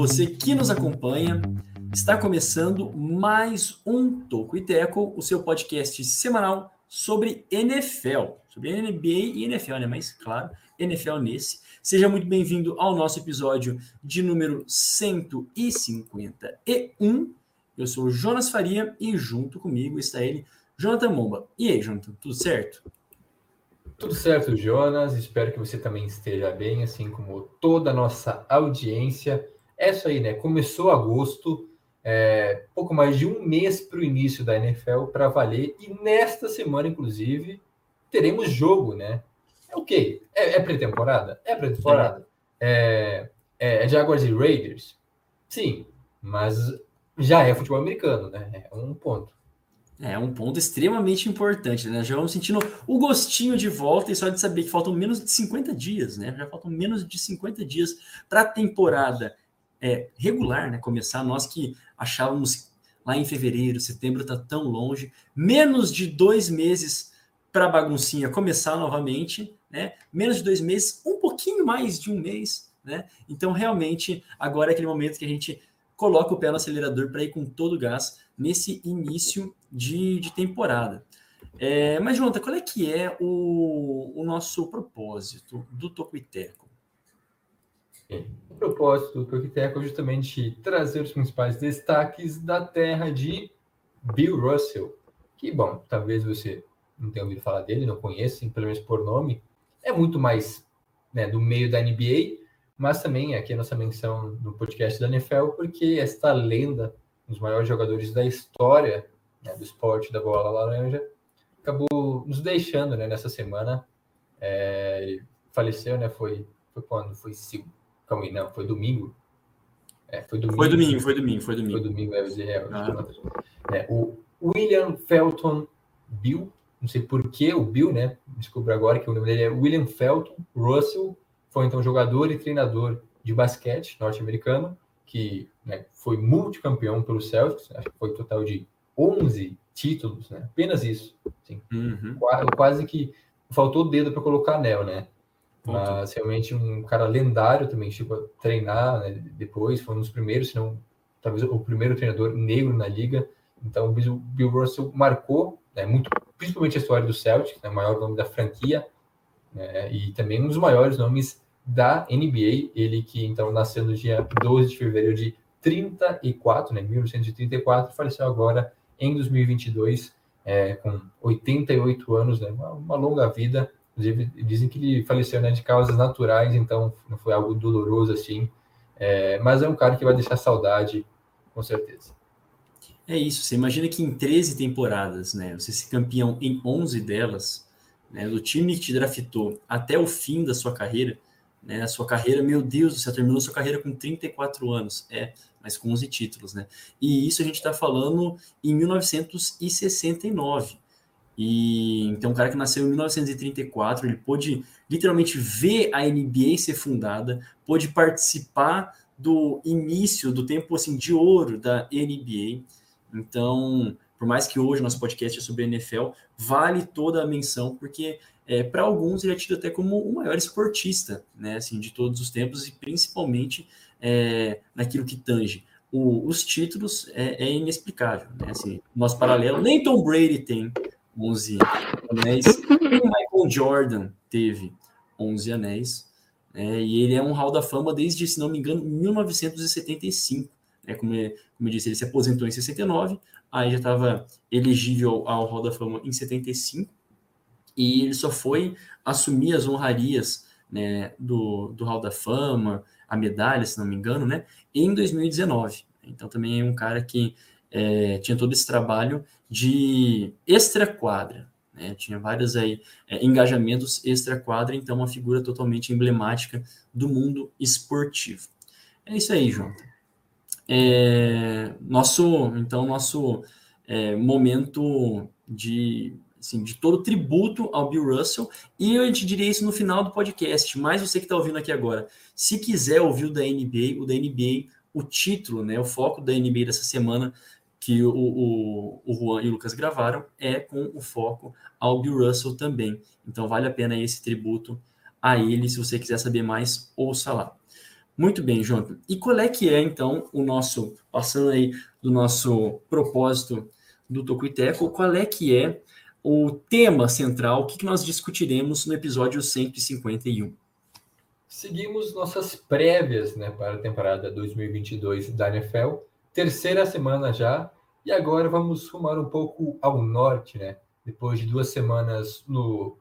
você que nos acompanha. Está começando mais um Toco e Teco, o seu podcast semanal sobre NFL, sobre NBA e NFL, né? Mas claro, NFL nesse. Seja muito bem-vindo ao nosso episódio de número 151. Eu sou o Jonas Faria e junto comigo está ele, Jonathan Momba. E aí, Jonathan, tudo certo? Tudo certo, Jonas. Espero que você também esteja bem, assim como toda a nossa audiência. É isso aí, né? Começou agosto, é, pouco mais de um mês para o início da NFL para valer, e nesta semana, inclusive, teremos jogo, né? É o quê? É, é pré-temporada? É pré-temporada. É, é, é Jaguars e Raiders? Sim, mas já é futebol americano, né? É um ponto. É um ponto extremamente importante, né? Já vamos sentindo o gostinho de volta e só de saber que faltam menos de 50 dias, né? Já faltam menos de 50 dias para a temporada é, regular, né? Começar. Nós que achávamos lá em fevereiro, setembro tá tão longe, menos de dois meses para a baguncinha começar novamente, né? Menos de dois meses, um pouquinho mais de um mês, né? Então, realmente, agora é aquele momento que a gente coloca o pé no acelerador para ir com todo o gás nesse início de, de temporada. É, mas, Jonathan, qual é que é o, o nosso propósito do Tocuiteco? O propósito do Toquiteco é justamente trazer os principais destaques da terra de Bill Russell. Que, bom, talvez você não tenha ouvido falar dele, não conheça, pelo menos por nome. É muito mais né, do meio da NBA, mas também aqui a nossa menção no podcast da NFL, porque esta lenda, um dos maiores jogadores da história né, do esporte da bola laranja, acabou nos deixando né, nessa semana. É, faleceu, né? Foi, foi quando? Foi segundo Calma aí, não, foi domingo. É, foi domingo. Foi domingo, foi domingo, foi domingo. Foi domingo, é, é, ah. é, o William Felton Bill, não sei por que o Bill, né? Descubro agora que o nome dele é William Felton Russell, foi então jogador e treinador de basquete norte-americano, que né, foi multicampeão pelo Celtics, acho que foi um total de 11 títulos, né? Apenas isso. Assim, uhum. quase, quase que faltou o dedo para colocar anel, né? Mas realmente um cara lendário também, chegou a treinar né, depois, foi um dos primeiros, se não, talvez o primeiro treinador negro na liga. Então o Bill, Russell marcou né, muito, principalmente a história do Celtic, né, o maior nome da franquia, né, e também um dos maiores nomes da NBA. Ele que então nasceu no dia 12 de fevereiro de 34, né, 1934, faleceu agora em 2022, é, com 88 anos, né, uma, uma longa vida Inclusive, dizem que ele faleceu né, de causas naturais, então não foi algo doloroso assim. É, mas é um cara que vai deixar saudade, com certeza. É isso. Você imagina que em 13 temporadas, né, você ser campeão em 11 delas, né, do time que te draftou até o fim da sua carreira, né, a sua carreira, meu Deus, você terminou sua carreira com 34 anos, é, mas com 11 títulos, né? E isso a gente está falando em 1969. E então, um cara que nasceu em 1934, ele pôde literalmente ver a NBA ser fundada, pôde participar do início do tempo assim de ouro da NBA. Então, por mais que hoje nosso podcast é sobre NFL, vale toda a menção, porque é, para alguns ele é tido até como o maior esportista, né, assim, de todos os tempos e principalmente é, naquilo que tange. O, os títulos é, é inexplicável, né, assim, nosso paralelo nem Tom Brady tem 11 anéis. o Michael Jordan teve 11 anéis. Né, e ele é um hall da fama desde, se não me engano, 1975. Né, como, como eu disse, ele se aposentou em 69, aí já estava elegível ao hall da fama em 75. E ele só foi assumir as honrarias né, do, do hall da fama, a medalha, se não me engano, né, em 2019. Então também é um cara que é, tinha todo esse trabalho de extra-quadra. Né? Tinha vários aí é, engajamentos extra-quadra, então uma figura totalmente emblemática do mundo esportivo. É isso aí, João. É, nosso, então, nosso é, momento de assim, de todo tributo ao Bill Russell, e eu te diria isso no final do podcast, mas você que está ouvindo aqui agora, se quiser ouvir o da NBA, o da NBA, o título, né, o foco da NBA dessa semana, que o, o, o Juan e o Lucas gravaram, é com o foco ao Bill Russell também. Então vale a pena esse tributo a ele, se você quiser saber mais, ouça lá. Muito bem, Jonathan. E qual é que é, então, o nosso, passando aí do nosso propósito do Tocuiteco, qual é que é o tema central, o que, que nós discutiremos no episódio 151? Seguimos nossas prévias né, para a temporada 2022 da NFL, terceira semana já, e agora vamos rumar um pouco ao norte, né? Depois de duas semanas no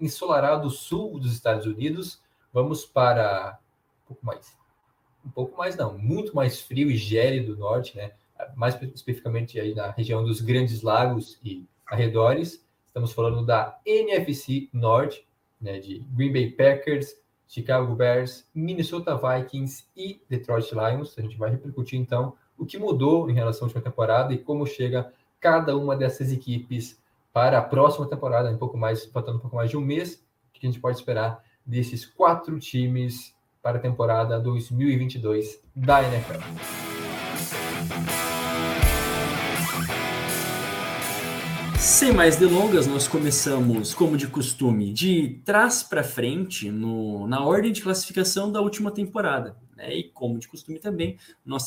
ensolarado sul dos Estados Unidos, vamos para um pouco mais, um pouco mais não, muito mais frio e gélido norte, né? Mais especificamente aí na região dos Grandes Lagos e arredores. Estamos falando da NFC Norte, né? De Green Bay Packers, Chicago Bears, Minnesota Vikings e Detroit Lions. A gente vai repercutir então o que mudou em relação à última temporada e como chega cada uma dessas equipes para a próxima temporada, um pouco mais, faltando um pouco mais de um mês, o que a gente pode esperar desses quatro times para a temporada 2022 da NFL. Sem mais delongas, nós começamos, como de costume, de trás para frente no, na ordem de classificação da última temporada. Né? E, como de costume também, nós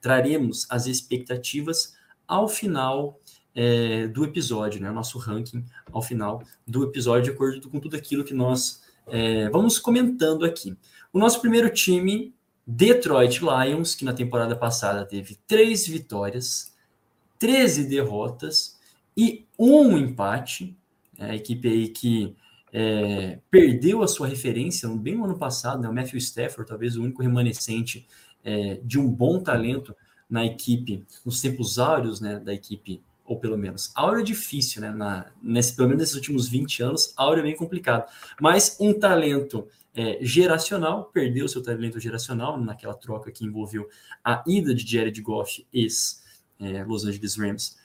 traremos, as expectativas ao final é, do episódio, né? Nosso ranking ao final do episódio, de acordo com tudo aquilo que nós é, vamos comentando aqui. O nosso primeiro time, Detroit Lions, que na temporada passada teve três vitórias, 13 derrotas e um empate. É, a equipe aí que é, perdeu a sua referência bem no ano passado, né? o Matthew Stafford, talvez o único remanescente é, de um bom talento na equipe, nos tempos áureos né, da equipe ou pelo menos. Áureo é difícil, né? Na, nesse, pelo menos nesses últimos 20 anos, Áureo é bem complicado. Mas um talento é, geracional, perdeu seu talento geracional naquela troca que envolveu a ida de Jared Goff, ex é, Angeles Rams,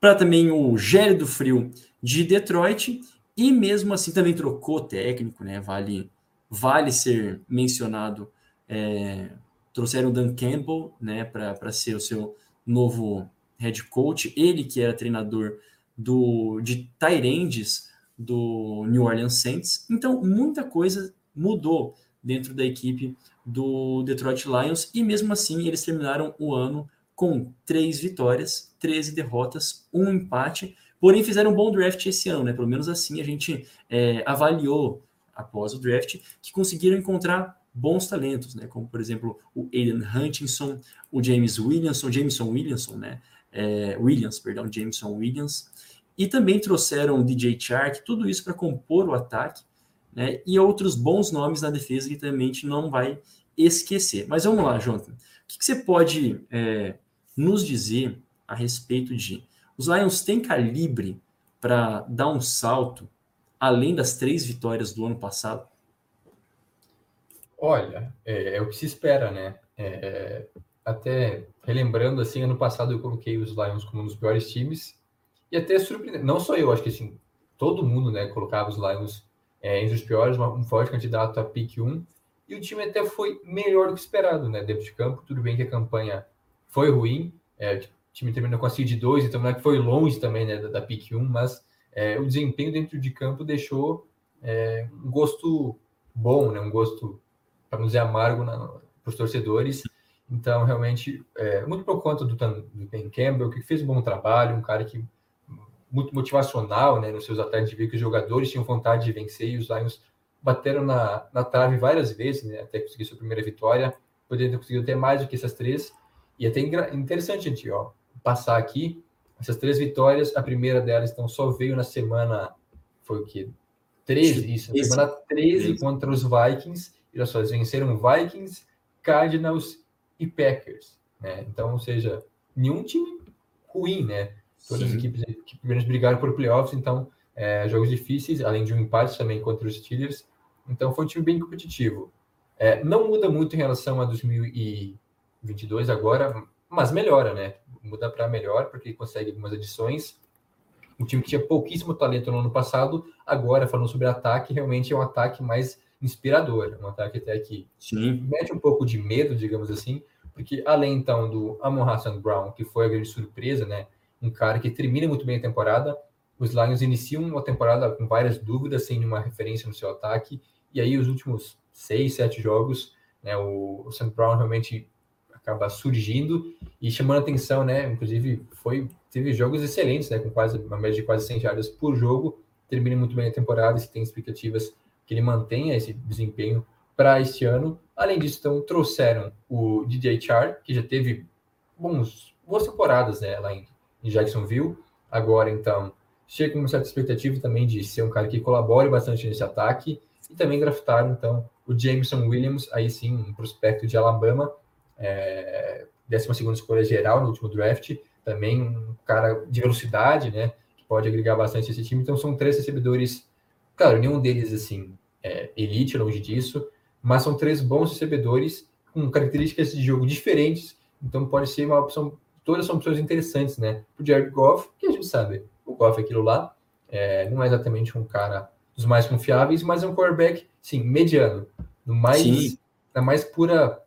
para também o gélido frio de Detroit, e mesmo assim também trocou técnico, né? Vale, vale ser mencionado. É, trouxeram o Dan Campbell, né, para ser o seu novo head coach, ele que era treinador do, de Tyrandes do New Orleans Saints. Então, muita coisa mudou dentro da equipe do Detroit Lions e mesmo assim eles terminaram o ano com três vitórias, 13 derrotas, um empate, porém fizeram um bom draft esse ano, né? Pelo menos assim a gente é, avaliou após o draft que conseguiram encontrar bons talentos, né? Como por exemplo o Aiden Hutchinson, o James Williamson, Jameson Williamson, né? é, Williams, perdão, Jameson Williams, e também trouxeram o DJ Chark, tudo isso para compor o ataque, né, e outros bons nomes na defesa que também a gente não vai esquecer. Mas vamos lá, Jonathan, o que, que você pode é, nos dizer a respeito de os Lions têm calibre para dar um salto além das três vitórias do ano passado? Olha, é, é o que se espera, né? É, até relembrando, assim, ano passado eu coloquei os Lions como um dos piores times, e até surpreendente, não só eu, acho que assim, todo mundo, né, colocava os Lions é, entre os piores, um forte candidato a pick 1, e o time até foi melhor do que esperado, né, dentro de campo, tudo bem que a campanha foi ruim, é, o time terminou com a seed 2, então não que foi longe também, né, da, da pick 1, mas é, o desempenho dentro de campo deixou é, um gosto bom, né, um gosto, para não dizer amargo, para os torcedores, então, realmente, é, muito por conta do, do Ben Campbell, que fez um bom trabalho, um cara que muito motivacional né, nos seus ataques de ver que os jogadores tinham vontade de vencer e os Lions bateram na, na trave várias vezes, né, até conseguir sua primeira vitória, poderiam ter conseguido até mais do que essas três. E é até interessante, gente, ó, passar aqui essas três vitórias. A primeira delas, então, só veio na semana, foi o quê? 13, isso, na semana 13 contra os Vikings. E olha só, eles venceram Vikings, Cardinals e Packers. Né? Então, ou seja, nenhum time ruim, né? Todas Sim. as equipes que primeiro brigaram por playoffs, então, é, jogos difíceis, além de um empate também contra os Steelers. Então, foi um time bem competitivo. É, não muda muito em relação a 2022 agora, mas melhora, né? Muda para melhor, porque consegue algumas adições. um time que tinha pouquíssimo talento no ano passado, agora falando sobre ataque, realmente é um ataque mais inspirador, um ataque até que Sim. mete um pouco de medo, digamos assim, porque além então do Amon Hassan Brown, que foi a grande surpresa, né, um cara que termina muito bem a temporada, os Lions iniciam uma temporada com várias dúvidas, sem nenhuma referência no seu ataque, e aí os últimos seis, sete jogos, né, o, o Sam Brown realmente acaba surgindo e chamando atenção, né? Inclusive, foi teve jogos excelentes, né? Com quase uma média de quase 100 jardas por jogo. Termina muito bem a temporada, se tem expectativas que ele mantenha esse desempenho para este ano. Além disso, então, trouxeram o DJ Char, que já teve bons, boas temporadas né, lá em, em Jacksonville. Agora, então, chega com uma certa expectativa também de ser um cara que colabore bastante nesse ataque. E também draftaram, então, o Jameson Williams, aí sim, um prospecto de Alabama, é, 12 escolha geral no último draft, também um cara de velocidade, né, que pode agregar bastante esse time. Então, são três recebedores, claro, nenhum deles, assim, é, elite, longe disso, mas são três bons recebedores com características de jogo diferentes, então pode ser uma opção, todas são opções interessantes, né, o Jared Goff, que a gente sabe, o Goff é aquilo lá, é, não é exatamente um cara dos mais confiáveis, mas é um quarterback, sim, mediano, no mais, sim. na mais pura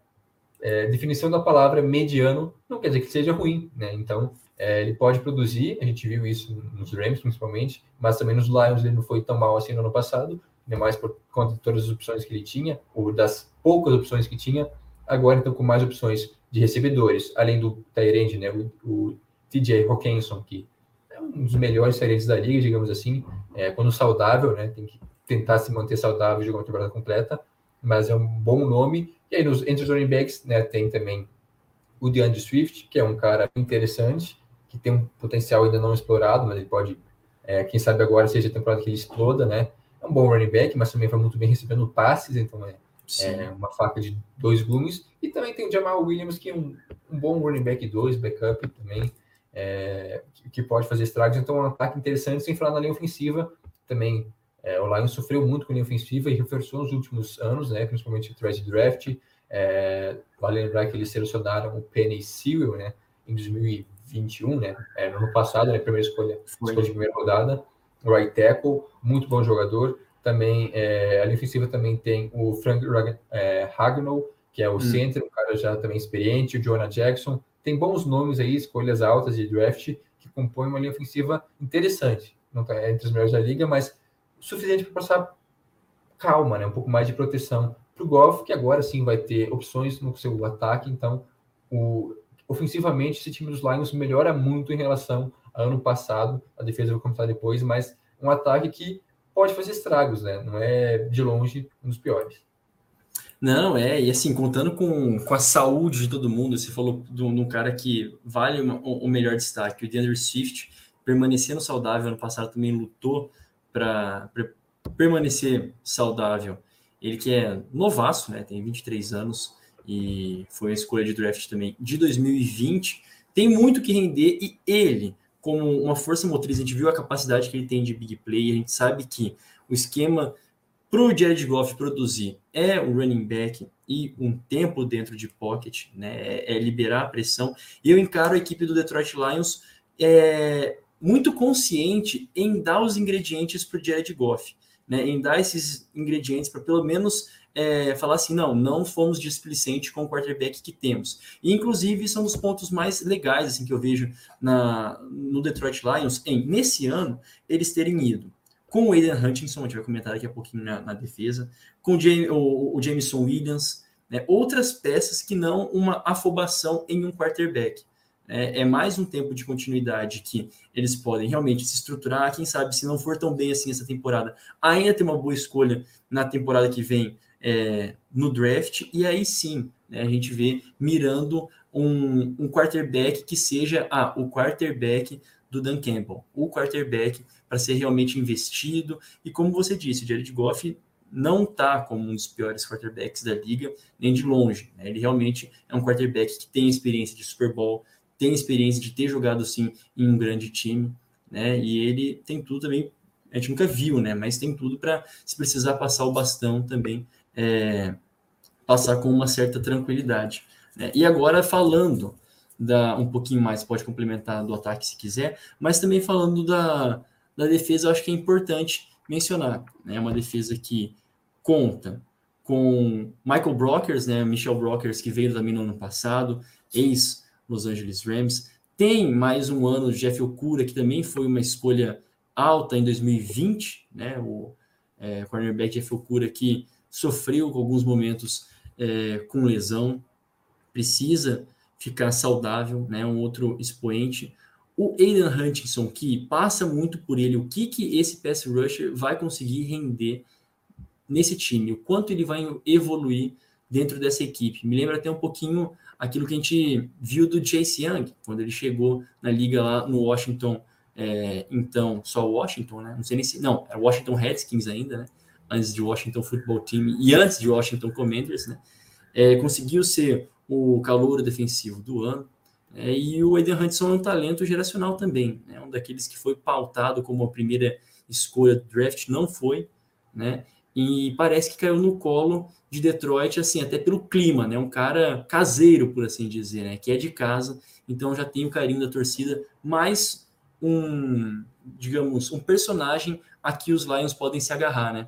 é, definição da palavra mediano não quer dizer que seja ruim, né? Então, é, ele pode produzir, a gente viu isso nos Rams principalmente, mas também nos Lions ele não foi tão mal assim no ano passado, ainda mais por conta de todas as opções que ele tinha, ou das poucas opções que tinha, agora então com mais opções de recebedores, além do Tyrande, né? O, o TJ Hawkinson, que é um dos melhores Tyrands da liga, digamos assim, é, quando saudável, né? Tem que tentar se manter saudável e jogar uma temporada completa, mas é um bom nome e aí, nos, entre os running backs, né, tem também o DeAndre Swift, que é um cara interessante, que tem um potencial ainda não explorado, mas ele pode, é, quem sabe agora seja a temporada que ele exploda, né? É um bom running back, mas também vai muito bem recebendo passes, então é, é uma faca de dois gumes. E também tem o Jamal Williams, que é um, um bom running back 2, backup também, é, que, que, pode fazer estragos. Então, é um ataque interessante, sem falar na linha ofensiva, também é, o Lions sofreu muito com a linha ofensiva e reforçou nos últimos anos, né, principalmente o trade draft. É, vale lembrar que eles selecionaram o Penny Sewell né, em 2021, né, é, no ano passado, né, primeira escolha, escolha de primeira rodada. Right tackle, muito bom jogador. Também é, a linha ofensiva também tem o Frank é, Hagnow, que é o hum. center, um cara já também experiente, o Jonah Jackson. Tem bons nomes aí, escolhas altas de draft, que compõem uma linha ofensiva interessante. Não está entre os melhores da liga, mas suficiente para passar calma, né? um pouco mais de proteção para o Golf, que agora sim vai ter opções no seu ataque. Então, o, ofensivamente, esse time dos Lions melhora muito em relação ao ano passado. A defesa vai comentar depois, mas um ataque que pode fazer estragos, né? Não é de longe um dos piores. Não, é, e assim, contando com, com a saúde de todo mundo, você falou de um cara que vale o melhor destaque, o DeAndre Swift, permanecendo saudável, ano passado também lutou para permanecer saudável. Ele que é novaço, né, tem 23 anos e foi a escolha de draft também de 2020, tem muito que render e ele, como uma força motriz, a gente viu a capacidade que ele tem de big play, a gente sabe que o esquema para o Jared Goff produzir é o running back e um tempo dentro de pocket, né, é, é liberar a pressão. E eu encaro a equipe do Detroit Lions é, muito consciente em dar os ingredientes para o Jared Goff, né? em dar esses ingredientes para pelo menos é, falar assim, não, não fomos displicente com o quarterback que temos. E, inclusive, são dos pontos mais legais assim, que eu vejo na, no Detroit Lions, em, nesse ano, eles terem ido com o Aiden Hutchinson, a gente vai comentar daqui a pouquinho na, na defesa, com o, o, o Jameson Williams, né, outras peças que não uma afobação em um quarterback é, é, mais um tempo de continuidade que eles podem realmente se estruturar. Quem sabe, se não for tão bem assim essa temporada, ainda ter uma boa escolha na temporada que vem é, no draft. E aí sim, né, a gente vê mirando um, um quarterback que seja ah, o quarterback do Dan Campbell, o quarterback para ser realmente investido. E como você disse, o Jared Goff não está como um dos piores quarterbacks da liga, nem de longe. Né? Ele realmente é um quarterback que tem experiência de Super Bowl, tem experiência de ter jogado assim em um grande time, né? E ele tem tudo também, a gente nunca viu, né? Mas tem tudo para, se precisar passar o bastão também, é, passar com uma certa tranquilidade. Né? E agora falando dar um pouquinho mais, pode complementar do ataque se quiser, mas também falando da, da defesa, eu acho que é importante mencionar. É né? uma defesa que conta com Michael Brockers, né, Michel Brockers, que veio também no ano passado, ex-Los Angeles Rams. Tem mais um ano de Jeff Okura, que também foi uma escolha alta em 2020, né, o é, cornerback Jeff Okura, que sofreu com alguns momentos é, com lesão, precisa ficar saudável, né, um outro expoente. O Aiden Hutchinson, que passa muito por ele, o que, que esse pass rusher vai conseguir render nesse time, o quanto ele vai evoluir dentro dessa equipe. Me lembra até um pouquinho aquilo que a gente viu do Chase Young, quando ele chegou na liga lá no Washington, é, então, só Washington, né? Não sei nem se. Não, é Washington Redskins ainda, né? Antes de Washington Football Team e antes de Washington Commanders, né? É, conseguiu ser o calor defensivo do ano. É, e o Aiden Hudson é um talento geracional também, né? um daqueles que foi pautado como a primeira escolha do draft, não foi, né? E parece que caiu no colo de Detroit, assim, até pelo clima, né? Um cara caseiro, por assim dizer, né? Que é de casa, então já tem o carinho da torcida, mas um, digamos, um personagem a que os Lions podem se agarrar, né?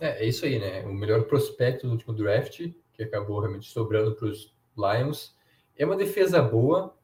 É, é isso aí, né? O melhor prospecto do último draft, que acabou realmente sobrando para os Lions. É uma defesa boa,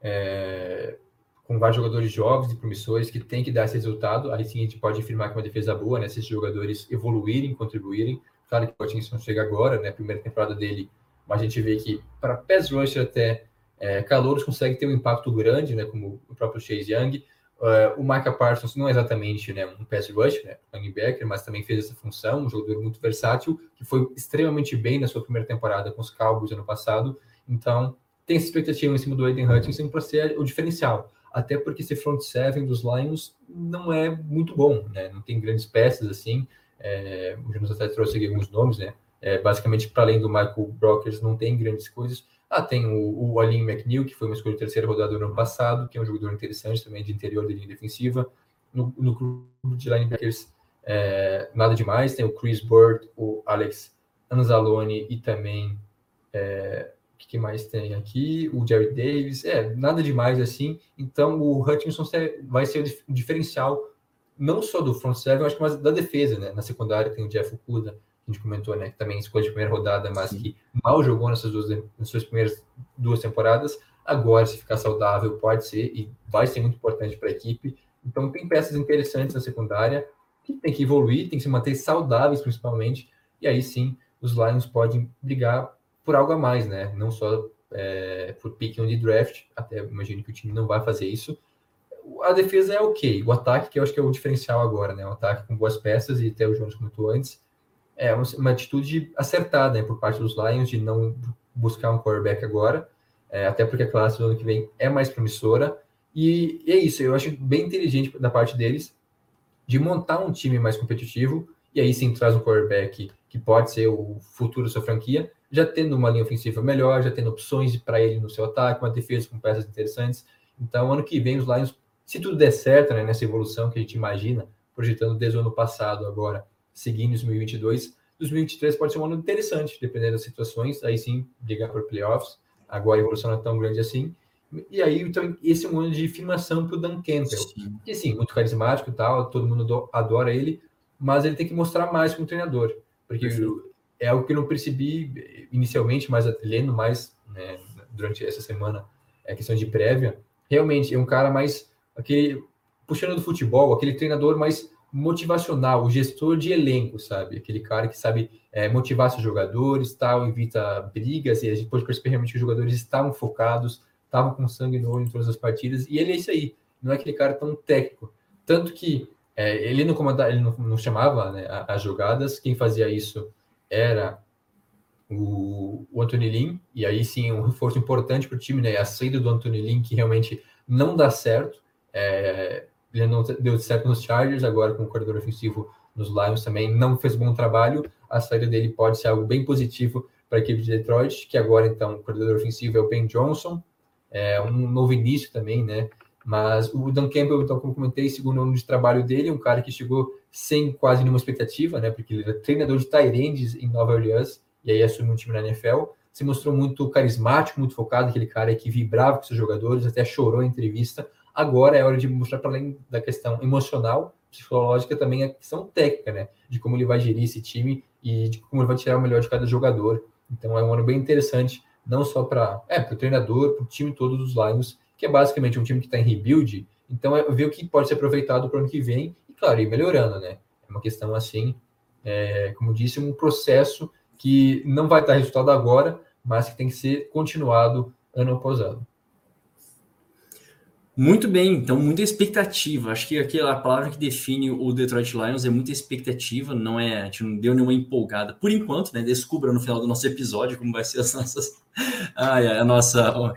é, com vários jogadores jovens e promissores que tem que dar esse resultado. Aí sim a gente pode afirmar que é uma defesa boa, né? Se esses jogadores evoluírem, contribuírem. Claro que o Hutchinson chega agora, né? Primeira temporada dele, mas a gente vê que para pass rusher até é, Calouros consegue ter um impacto grande, né? Como o próprio Chase Young. Uh, o Micah Parsons não é exatamente né, um pass rush, né, linebacker, mas também fez essa função, um jogador muito versátil, que foi extremamente bem na sua primeira temporada com os Cowboys ano passado. Então, tem essa expectativa em cima do Aiden Hutchinson para ser o diferencial. Até porque esse front seven dos Lions não é muito bom, né? Não tem grandes peças assim. É, o Jonas até trouxe aqui alguns nomes, né? É, basicamente, para além do Michael Brockers, não tem grandes coisas. Ah, tem o, o Aline McNeil, que foi uma escolha de terceira rodada do ano passado, que é um jogador interessante também de interior de linha defensiva. No, no de linebackers, é, nada demais. Tem o Chris Bird, o Alex Anzalone e também. É, o que mais tem aqui? O Jerry Davis. É, nada demais assim. Então, o Hutchinson vai ser o diferencial, não só do front seven, acho que mais da defesa, né? Na secundária tem o Jeff Okuda, a gente comentou, né, que também escolha de primeira rodada, mas Sim. que mal jogou nessas duas nas suas primeiras duas temporadas. Agora, se ficar saudável, pode ser e vai ser muito importante para a equipe. Então, tem peças interessantes na secundária que tem que evoluir, tem que se manter saudáveis, principalmente. E aí sim, os Lions podem brigar por algo a mais, né? Não só é, por pick de draft, até imagino que o time não vai fazer isso. A defesa é ok, o ataque, que eu acho que é o diferencial agora, né? O ataque com boas peças, e até o Jones comentou antes, é uma atitude acertada né, por parte dos Lions de não buscar um quarterback agora, é, até porque a classe do ano que vem é mais promissora. E, e, é isso, eu acho bem inteligente da parte deles de montar um time mais competitivo e aí sim traz um quarterback que pode ser o futuro da sua franquia, já tendo uma linha ofensiva melhor, já tendo opções para ele no seu ataque, uma defesa com peças interessantes. Então, ano que vem, os Lions, se tudo der certo né, nessa evolução que a gente imagina, projetando desde o ano passado agora, seguindo em 2022. 2023 pode ser um ano interessante, dependendo das situações. Aí sim, brigar por playoffs. Agora a evolução não é tão grande assim. E aí, então, esse é um ano de firmação para o Dan Campbell. Sim. Que sim, muito carismático e tal, todo mundo adora ele, mas ele tem que mostrar mais como treinador. Porque é algo que eu não percebi inicialmente, mas lendo mais né, durante essa semana, é questão de prévia. Realmente, é um cara mais aquele puxando do futebol, aquele treinador mais motivacional, o gestor de elenco, sabe? Aquele cara que sabe é, motivar seus jogadores, tal, evita brigas, e a gente pode perceber realmente que os jogadores estavam focados, estavam com sangue no olho em todas as partidas, e ele é isso aí, não é aquele cara tão técnico. Tanto que é, ele não comandava, ele não, não chamava né, as jogadas, quem fazia isso era o, o Anthony Lin, e aí sim um reforço importante para o time, né? A saída do Anthony Lin, que realmente não dá certo. É, ele não deu certo nos Chargers, agora com o corredor ofensivo nos Lions também não fez bom trabalho. A saída dele pode ser algo bem positivo para a equipe de Detroit, que agora então o coordenador ofensivo é o Ben Johnson, é um novo início também, né? Mas o Dan Campbell, então, como comentei, segundo ano de trabalho dele, um cara que chegou sem quase nenhuma expectativa, né? Porque ele era treinador de Tyrands em Nova Orleans e aí assumiu um time na NFL. se mostrou muito carismático, muito focado, aquele cara que vibrava com seus jogadores, até chorou em entrevista. Agora é hora de mostrar, para além da questão emocional, psicológica, também a questão técnica, né? De como ele vai gerir esse time e de como ele vai tirar o melhor de cada jogador. Então é um ano bem interessante, não só para é, o treinador, para o time todo dos Lions, que é basicamente um time que está em rebuild. Então é ver o que pode ser aproveitado para o ano que vem claro, ir melhorando, né? É uma questão assim, é, como disse, um processo que não vai dar resultado agora, mas que tem que ser continuado ano após ano. Muito bem, então muita expectativa. Acho que aquela palavra que define o Detroit Lions é muita expectativa, não é, a gente não deu nenhuma empolgada por enquanto, né? Descubra no final do nosso episódio como vai ser as nossas, a, a nossa, o,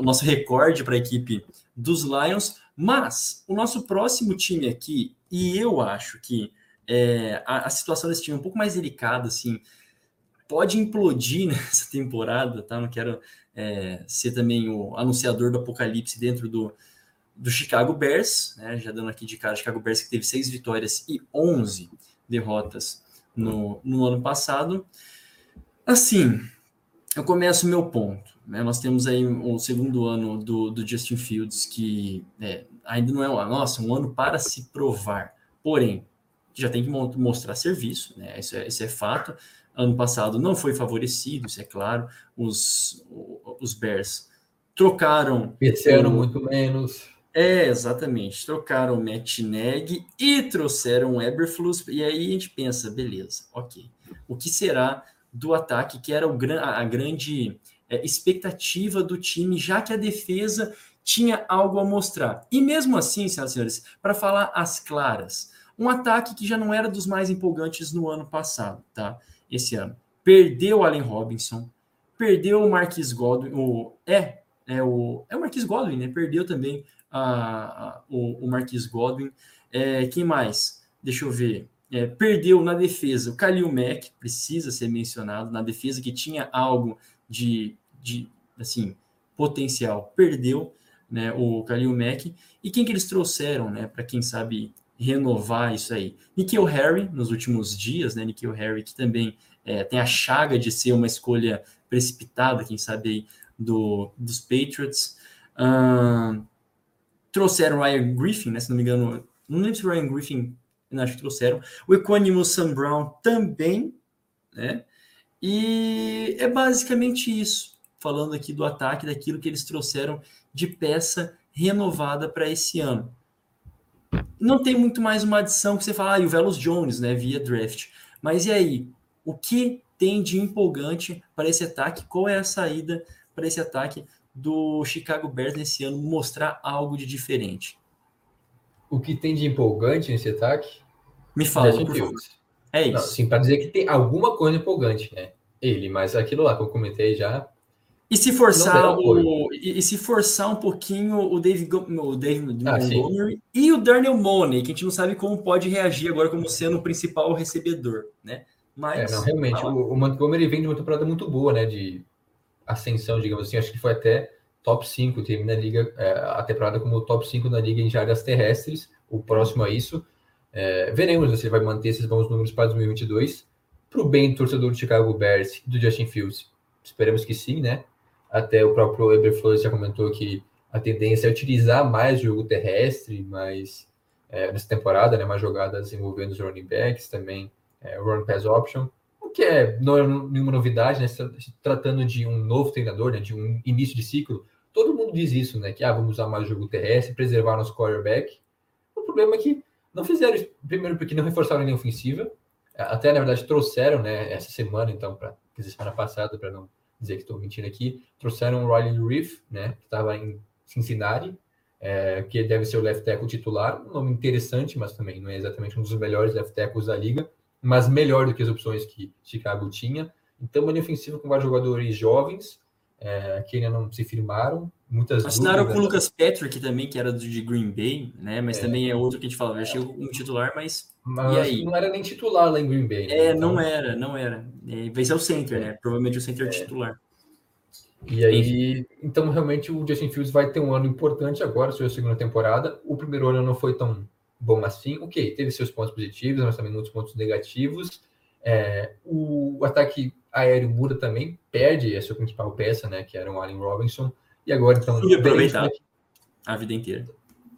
o nosso recorde para a equipe dos Lions. Mas o nosso próximo time aqui, e eu acho que é, a, a, situação desse time é um pouco mais delicada, assim, pode implodir nessa temporada, tá? Não quero é, ser também o anunciador do apocalipse dentro do, do Chicago Bears, né? Já dando aqui de cara, Chicago Bears que teve seis vitórias e 11 derrotas no, no ano passado. Assim, eu começo o meu ponto. Né? Nós temos aí o segundo ano do, do Justin Fields, que é, ainda não é uma, nossa, um ano para se provar. Porém, já tem que mostrar serviço, né? Isso é, isso é fato. Ano passado não foi favorecido, isso é claro. Os, os Bears trocaram. Ano muito menos. É, exatamente. Trocaram o Matt Neg e trouxeram o Eberflus. E aí a gente pensa, beleza, ok. O que será do ataque, que era o, a grande expectativa do time, já que a defesa tinha algo a mostrar. E mesmo assim, senhoras e senhores, para falar as claras, um ataque que já não era dos mais empolgantes no ano passado, tá? Esse ano. Perdeu o Allen Robinson, perdeu o Marquis Godwin, o, é, é o, é o Marquis Godwin, né? Perdeu também a, a, o, o Marquis Godwin. É, quem mais? Deixa eu ver. É, perdeu na defesa o Kalil Mack, precisa ser mencionado, na defesa que tinha algo de, de assim, potencial, perdeu né, o Kalil Mack. E quem que eles trouxeram, né, para quem sabe renovar isso aí? Nikhil Harry, nos últimos dias, né, Nikhil Harry, que também é, tem a chaga de ser uma escolha precipitada, quem sabe aí, do, dos Patriots. Uh, trouxeram Ryan Griffin, né? Se não me engano, não lembro se Ryan Griffin, acho que trouxeram. O Equanimous Sam Brown também, né? E é basicamente isso, falando aqui do ataque, daquilo que eles trouxeram de peça renovada para esse ano. Não tem muito mais uma adição que você fala, ah, e o Velos Jones, né, via draft. Mas e aí? O que tem de empolgante para esse ataque? Qual é a saída para esse ataque do Chicago Bears nesse ano mostrar algo de diferente. O que tem de empolgante nesse ataque? Me fala. É isso. Não, sim, para dizer que tem alguma coisa empolgante, né? Ele, mas aquilo lá que eu comentei já. E se forçar o, e, e, se forçar um pouquinho o Dave, o Dave ah, Montgomery sim. e o Darnell Money, que a gente não sabe como pode reagir agora como sendo o principal recebedor, né? Mas é, não, realmente, o, o Montgomery vem de uma temporada muito boa, né? De ascensão, digamos assim, acho que foi até top 5, termina a liga, é, a temporada como top 5 na liga em jardas terrestres, o próximo a isso. É, veremos se ele vai manter esses bons números para 2022. Para o bem do torcedor do Chicago Bears e do Justin Fields, esperamos que sim, né? Até o próprio Eberflus já comentou que a tendência é utilizar mais o jogo terrestre, mas é, nessa temporada, né, mais jogadas envolvendo os running backs, também é, run pass option que é, não é nenhuma novidade, né? Tratando de um novo treinador, né? De um início de ciclo, todo mundo diz isso, né? Que ah, vamos usar mais jogo terrestre, preservar nosso quarterback. O problema é que não fizeram primeiro porque não reforçaram a linha ofensiva, até na verdade trouxeram, né? Essa semana, então, para semana passada, para não dizer que estou mentindo aqui, trouxeram o Riley Reef, né? Que estava em Cincinnati, é, que deve ser o left tackle titular, um nome interessante, mas também não é exatamente um dos melhores left tackles da liga mas melhor do que as opções que Chicago tinha. Então, uma linha ofensiva com vários jogadores jovens é, que ainda não se firmaram. Muitas Assinaram com o Lucas Patrick também, que era do de Green Bay, né? Mas é. também é outro que a gente fala, achei um titular, mas. Mas e não era nem titular lá em Green Bay. Né? É, então... não era, não era. É, vai ser o center, né? Provavelmente o center é. titular. E aí, então realmente o Justin Fields vai ter um ano importante agora, sua segunda temporada. O primeiro ano não foi tão bom assim, ok, teve seus pontos positivos, mas também muitos pontos negativos. É, o, ataque aéreo muda também, perde a sua principal peça, né, que era o Allen Robinson, e agora então... Tudo aproveitado a vida inteira.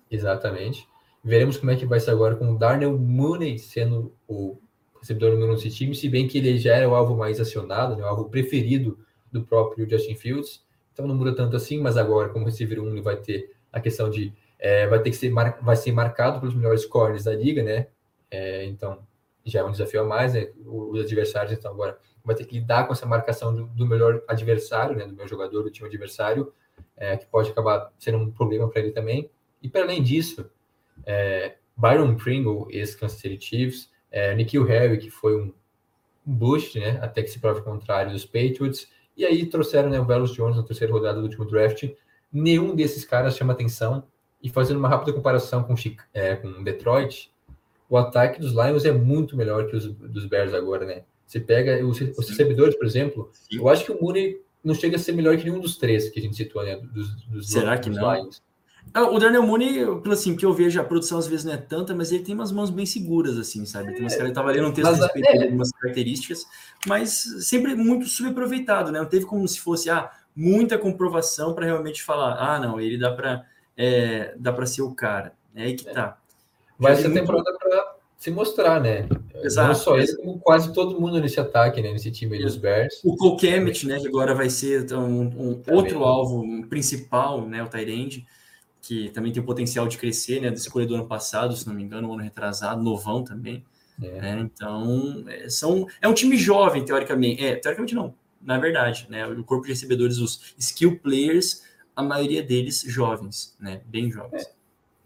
Exatamente. Veremos como é que vai ser agora com o Darnell Mooney sendo o recebedor número um desse time, se bem que ele já era o alvo mais acionado, né, o alvo preferido do próprio Justin Fields, então não muda tanto assim, mas agora como receiver 1 ele vai ter a questão de é, vai ter que ser mar, vai ser marcado pelos melhores corners da liga, né? É, então já é um desafio a mais, né? Os adversários então agora vai ter que lidar com essa marcação do, do melhor adversário, né? Do meu jogador do time adversário, é, que pode acabar sendo um problema para ele também. E para além disso, é, Byron Pringle, ex-Kansas City Chiefs, é, Nikhil Harry, que foi um, boost, né? Até que se prove contrário dos Patriots, e aí trouxeram né, o Velos Jones na terceira rodada do último draft. Nenhum desses caras chama atenção. E fazendo uma rápida comparação com, é, com Detroit, o ataque dos Lions é muito melhor que os dos Bears agora, né? Você pega os, os recebedores, por exemplo, Sim. eu acho que o Mooney não chega a ser melhor que nenhum dos três que a gente citou, né? Dos, dos Será que não? Lions. Ah, o Darnell Mooney, pelo assim, que eu vejo, a produção às vezes não é tanta, mas ele tem umas mãos bem seguras, assim, sabe? Tem umas é, caras, tava lendo um texto a respeito é. de algumas características, mas sempre muito subaproveitado, né? Não teve como se fosse, ah, muita comprovação para realmente falar, ah, não, ele dá para é, dá para ser o cara. É aí que tá. Vai ser muito... temporada para se mostrar, né? Exato. Não só ele, como quase todo mundo nesse ataque, né? Nesse time dos Bears. O Colkemet, né? Que agora vai ser então, um, um outro alvo principal, né? O Tyrande, que também tem o potencial de crescer, né? Da escolha do ano passado, se não me engano, um ano retrasado, novão também. É. Né? Então, é, são, é um time jovem, teoricamente. É, teoricamente não, na verdade, né? O corpo de recebedores, os skill players, a maioria deles jovens, né? Bem jovens. É,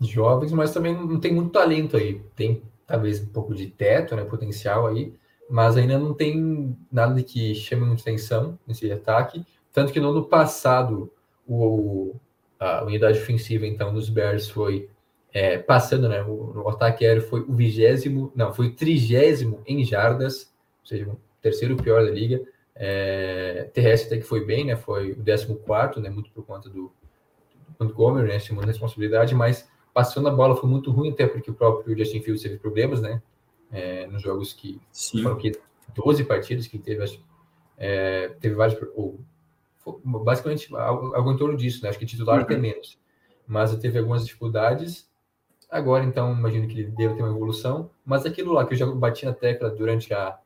jovens, mas também não tem muito talento aí. Tem talvez um pouco de teto, né? Potencial aí, mas ainda não tem nada que chame muita atenção nesse ataque. Tanto que no ano passado, o, a unidade ofensiva, então, dos Bears foi é, passando, né? O, o, ataque aéreo foi o vigésimo, não, foi o trigésimo em jardas, ou seja, o terceiro pior da liga. É, terrestre até que foi bem, né? Foi o 14, né? Muito por conta do, do Montgomery, né? Chamando responsabilidade, mas passando a bola foi muito ruim, até porque o próprio Justin Fields teve problemas, né? É, nos jogos que Sim. foram que 12 partidas que teve, acho, é, teve vários, ou, basicamente algo em torno disso, né? Acho que titular uhum. até menos, mas teve algumas dificuldades. Agora, então, imagino que ele deve ter uma evolução, mas aquilo lá que eu já bati na tecla durante a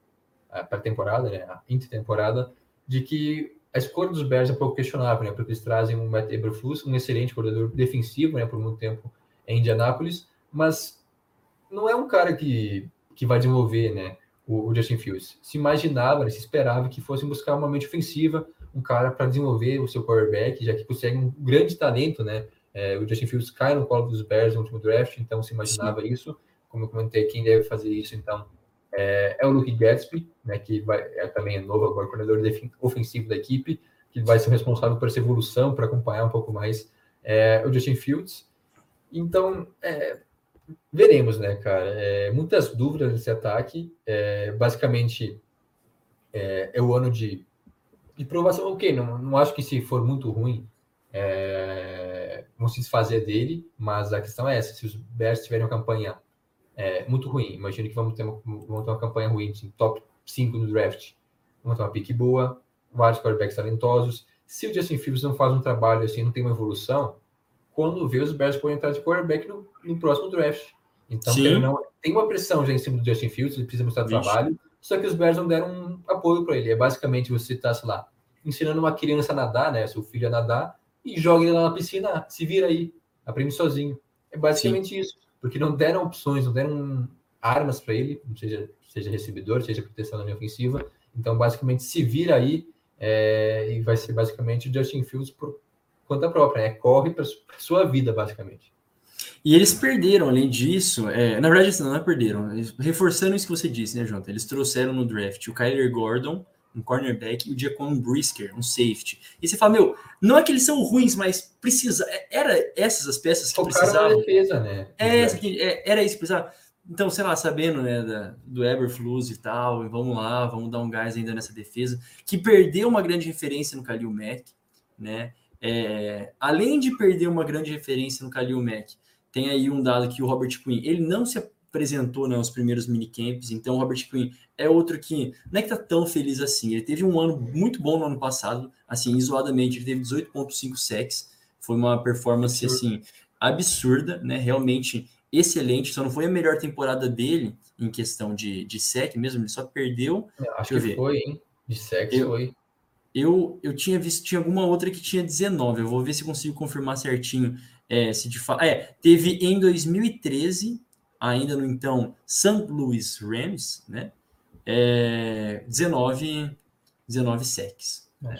a temporada, né, a intertemporada, de que a escolha dos Bears é pouco questionável, né, porque eles trazem um Matt Eberflus, um excelente corredor defensivo, né, por muito tempo em Indianápolis, mas não é um cara que, que vai desenvolver, né, o, o Justin Fields. Se imaginava, né, se esperava que fossem buscar uma mente ofensiva, um cara para desenvolver o seu quarterback, já que consegue um grande talento, né, é, o Justin Fields cai no colo dos Bears no último draft, então se imaginava Sim. isso. Como eu comentei, quem deve fazer isso, então, é, é o Luke Gatsby, né, que vai, é também novo agora coordenador ofensivo da equipe, que vai ser responsável por essa evolução, para acompanhar um pouco mais é, o Justin Fields. Então, é, veremos, né, cara? É, muitas dúvidas nesse ataque. É, basicamente, é, é, o ano de, de provação. Ok, não, não acho que se for muito ruim, é, vão se desfazer dele, mas a questão é essa: se os Bears tiverem uma campanha é, muito ruim. Imagino que vamos ter, uma, vamos ter uma campanha ruim, assim, top 5 no draft. Vamos ter uma pique boa, vários quarterbacks talentosos. Se o Justin Fields não faz um trabalho assim, não tem uma evolução, quando vê os Bears podem entrar de quarterback no, no próximo draft. Então, não, tem uma pressão já em cima do Justin Fields, ele precisa mostrar Vixe. trabalho, só que os Bears não deram um apoio para ele. É basicamente você tá, sei lá, ensinando uma criança a nadar, né, seu filho a nadar, e joga ele lá na piscina, se vira aí, aprende sozinho. É basicamente Sim. isso porque não deram opções, não deram armas para ele, seja, seja recebedor, seja proteção na linha ofensiva. Então, basicamente, se vira aí é, e vai ser basicamente o Justin Fields por conta própria, né? Corre para sua vida, basicamente. E eles perderam, além disso, é, na verdade, não, não perderam, reforçando isso que você disse, né, Jonathan? Eles trouxeram no draft o Kyler Gordon, um cornerback, e o Diacon Brisker, um safety. E você fala, meu, não é que eles são ruins, mas precisa. É, era essas as peças que Focaram precisavam. defesa, né? É, essa aqui, é, era isso que precisava. Então, sei lá, sabendo né, da, do Eberflus e tal, e vamos lá, vamos dar um gás ainda nessa defesa, que perdeu uma grande referência no Kalil Mack, né? É, além de perder uma grande referência no Kalil Mack, tem aí um dado que o Robert Quinn, ele não se apresentou né, os primeiros minicamps, então o Robert Quinn é outro que não é que tá tão feliz assim. Ele teve um ano muito bom no ano passado, assim, isoladamente, ele teve 18,5 sacks, foi uma performance assim absurda, né? Realmente excelente. Só não foi a melhor temporada dele em questão de, de sec mesmo, ele só perdeu. Eu acho que ver. foi, hein? De sec eu, foi. Eu, eu tinha visto, tinha alguma outra que tinha 19. Eu vou ver se consigo confirmar certinho. É, se de. É, teve em 2013, ainda no então St. Louis Rams, né? É, 19, 19 secs. Né?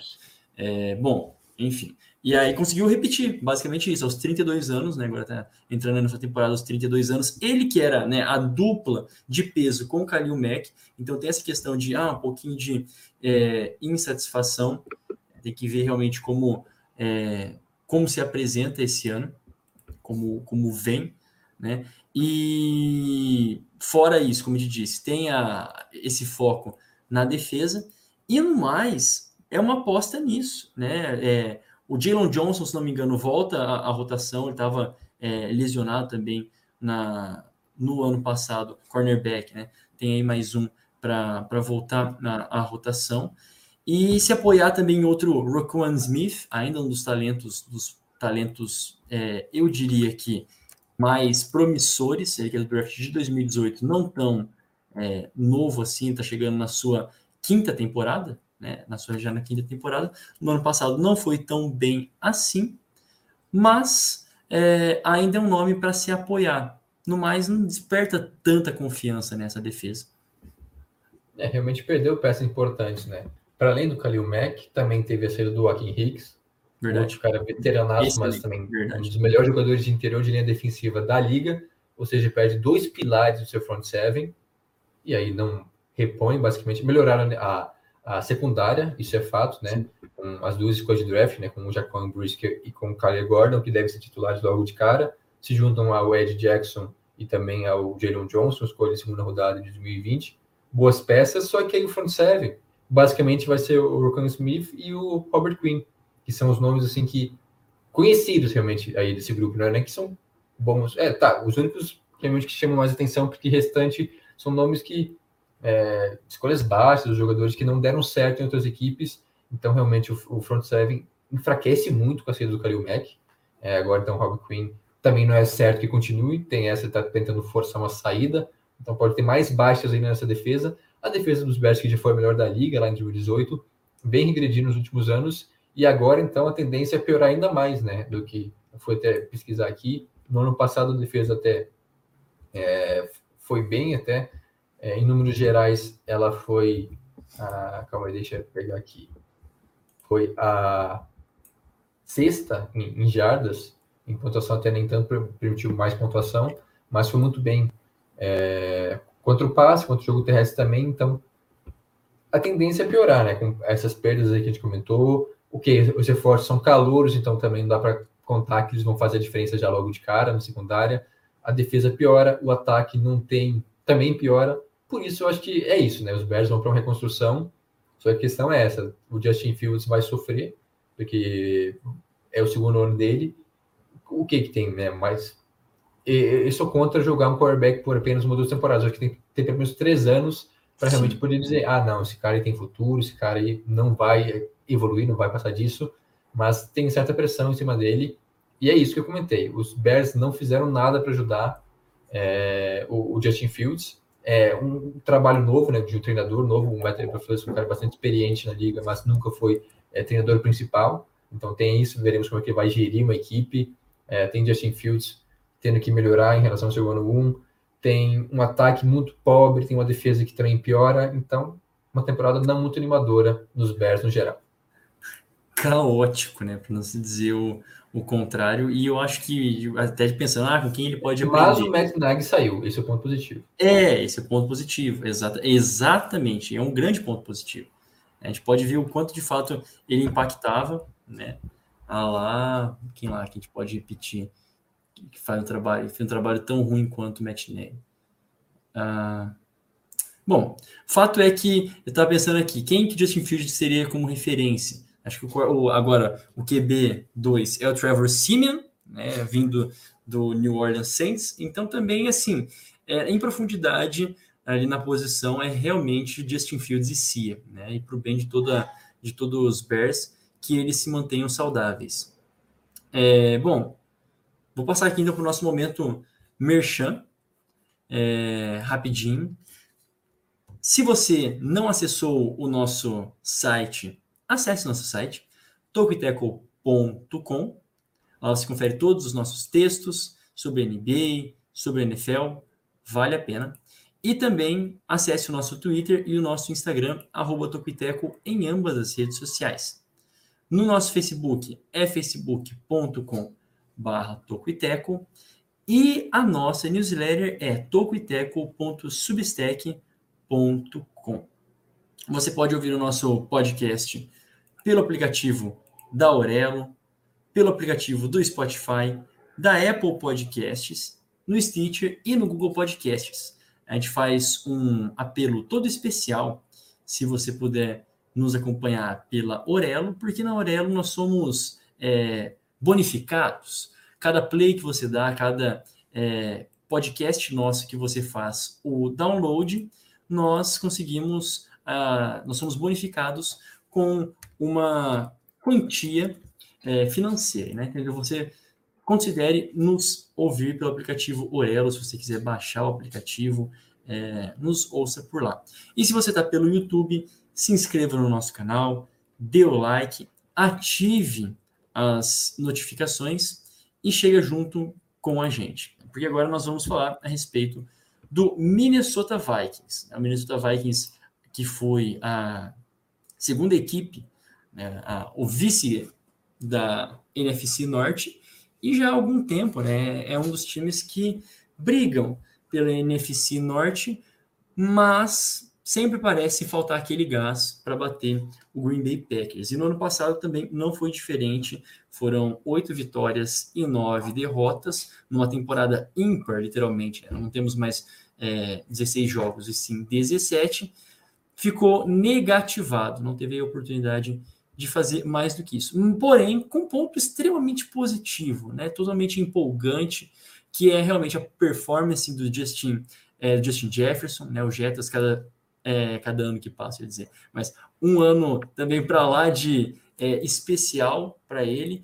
É, bom, enfim. E aí conseguiu repetir, basicamente isso, aos 32 anos, né? Agora tá entrando nessa temporada aos 32 anos. Ele que era né, a dupla de peso com o Kalil Mack, então tem essa questão de ah, um pouquinho de é, insatisfação. Tem que ver realmente como, é, como se apresenta esse ano, como, como vem, né? E fora isso, como te disse, tem a, esse foco na defesa, e no mais, é uma aposta nisso, né? É, o Jalen Johnson, se não me engano, volta à, à rotação, ele estava é, lesionado também na, no ano passado, cornerback, né? Tem aí mais um para voltar na à rotação. E se apoiar também em outro Roquan Smith, ainda um dos talentos, dos talentos, é, eu diria que mais promissores, ele que é do draft de 2018, não tão é, novo assim, está chegando na sua quinta temporada, né, na sua já na quinta temporada. No ano passado não foi tão bem assim, mas é, ainda é um nome para se apoiar. No mais, não desperta tanta confiança nessa defesa. É, realmente perdeu peças importantes, né? Para além do Khalil Mack, também teve a saída do Joaquim Hicks, Verdade. outro cara veteranato, Esse mas também Verdade. um dos melhores jogadores de interior de linha defensiva da liga, ou seja, perde dois pilares do seu front seven, e aí não repõe, basicamente, melhoraram a, a secundária, isso é fato, né? Com as duas escolhas de draft, né? Com o Jaquan Brisker e com o Kyler Gordon, que devem ser titulares logo de cara, se juntam ao Ed Jackson e também ao Jalen Johnson, escolha de segunda rodada de 2020. Boas peças, só que aí o front seven basicamente vai ser o Rokan Smith e o Robert Quinn, que são os nomes assim que conhecidos realmente aí desse grupo, não é nem que são bons. É, tá, os únicos realmente que chamam mais atenção, porque restante são nomes que é, escolhas baixas dos jogadores que não deram certo em outras equipes. Então, realmente, o, o front seven enfraquece muito com a saída do Kalil Mack. É, agora, então, o Rob Quinn também não é certo que continue. Tem essa, está tentando forçar uma saída. Então, pode ter mais baixas ainda nessa defesa. A defesa dos Bears, que já foi a melhor da liga lá em 2018, bem regredindo nos últimos anos. E agora, então, a tendência é piorar ainda mais, né? Do que foi até pesquisar aqui. No ano passado, a defesa até é, foi bem, até é, em números gerais, ela foi. A, calma aí, deixa eu pegar aqui. Foi a sexta em, em jardas, em pontuação até nem tanto permitiu mais pontuação, mas foi muito bem é, contra o passe, contra o jogo terrestre também. Então, a tendência é piorar, né? Com essas perdas aí que a gente comentou. O que os reforços são calouros, então também não dá para contar que eles vão fazer a diferença já logo de cara na secundária. A defesa piora, o ataque não tem, também piora. Por isso, eu acho que é isso, né? Os Bears vão para uma reconstrução. Só que a questão é essa: o Justin Fields vai sofrer, porque é o segundo ano dele. O que que tem, né? Mas eu sou contra jogar um quarterback por apenas uma duas temporadas. Eu acho que tem que ter pelo menos três anos para realmente poder dizer: ah, não, esse cara tem futuro, esse cara não vai evoluir, não vai passar disso. Mas tem certa pressão em cima dele. E é isso que eu comentei. Os Bears não fizeram nada para ajudar é, o, o Justin Fields é, um trabalho novo, né, de um treinador novo, um Matt Eberflus, um cara bastante experiente na liga, mas nunca foi é, treinador principal. Então tem isso, veremos como é que vai gerir uma equipe. É, tem Justin Fields tendo que melhorar em relação ao seu ano 1. Tem um ataque muito pobre, tem uma defesa que também piora. Então, uma temporada não muito animadora nos Bears no geral. Caótico, né? Para não se dizer o, o contrário, e eu acho que até pensando, ah, com quem ele pode aprender. Mas o Matt Nagy saiu, esse é o ponto positivo. É, esse é o ponto positivo, exata, exatamente, é um grande ponto positivo. A gente pode ver o quanto de fato ele impactava, né? Ah lá, quem lá que a gente pode repetir que faz um trabalho, fez um trabalho tão ruim quanto o Matt Nagy. Ah, bom, fato é que eu estava pensando aqui, quem que Justin Fields seria como referência? Acho que o, agora o QB2 é o Trevor Simeon, né, vindo do New Orleans Saints. Então também assim é, em profundidade ali na posição é realmente Justin Fields e Cia, né? E para o bem de toda de todos os Bears que eles se mantenham saudáveis. É, bom, vou passar aqui então para o nosso momento merchan, é, rapidinho. Se você não acessou o nosso site, acesse nosso site, tocoiteco.com. Lá você confere todos os nossos textos sobre NBA, sobre NFL, vale a pena. E também acesse o nosso Twitter e o nosso Instagram, arroba Tocoiteco, em ambas as redes sociais. No nosso Facebook é facebook.com barra Tocoiteco e a nossa newsletter é tocoiteco.substack.com você pode ouvir o nosso podcast pelo aplicativo da Aurelo, pelo aplicativo do Spotify, da Apple Podcasts, no Stitcher e no Google Podcasts. A gente faz um apelo todo especial, se você puder nos acompanhar pela Aurelo, porque na Aurelo nós somos é, bonificados. Cada play que você dá, cada é, podcast nosso que você faz o download, nós conseguimos, uh, nós somos bonificados com uma quantia é, financeira, né? Então você considere nos ouvir pelo aplicativo Orelo, se você quiser baixar o aplicativo, é, nos ouça por lá. E se você está pelo YouTube, se inscreva no nosso canal, dê o like, ative as notificações e chega junto com a gente. Porque agora nós vamos falar a respeito do Minnesota Vikings. O Minnesota Vikings, que foi a segunda equipe, né, a, o vice da NFC Norte, e já há algum tempo né, é um dos times que brigam pela NFC Norte, mas sempre parece faltar aquele gás para bater o Green Bay Packers. E no ano passado também não foi diferente. Foram oito vitórias e nove derrotas, numa temporada ímpar, literalmente. Não temos mais é, 16 jogos, e sim 17. Ficou negativado, não teve a oportunidade de fazer mais do que isso. Porém, com um ponto extremamente positivo, né? totalmente empolgante, que é realmente a performance do Justin, é, Justin Jefferson, né? o Jetas, cada é, cada ano que passa, quer dizer, mas um ano também para lá de é, especial para ele.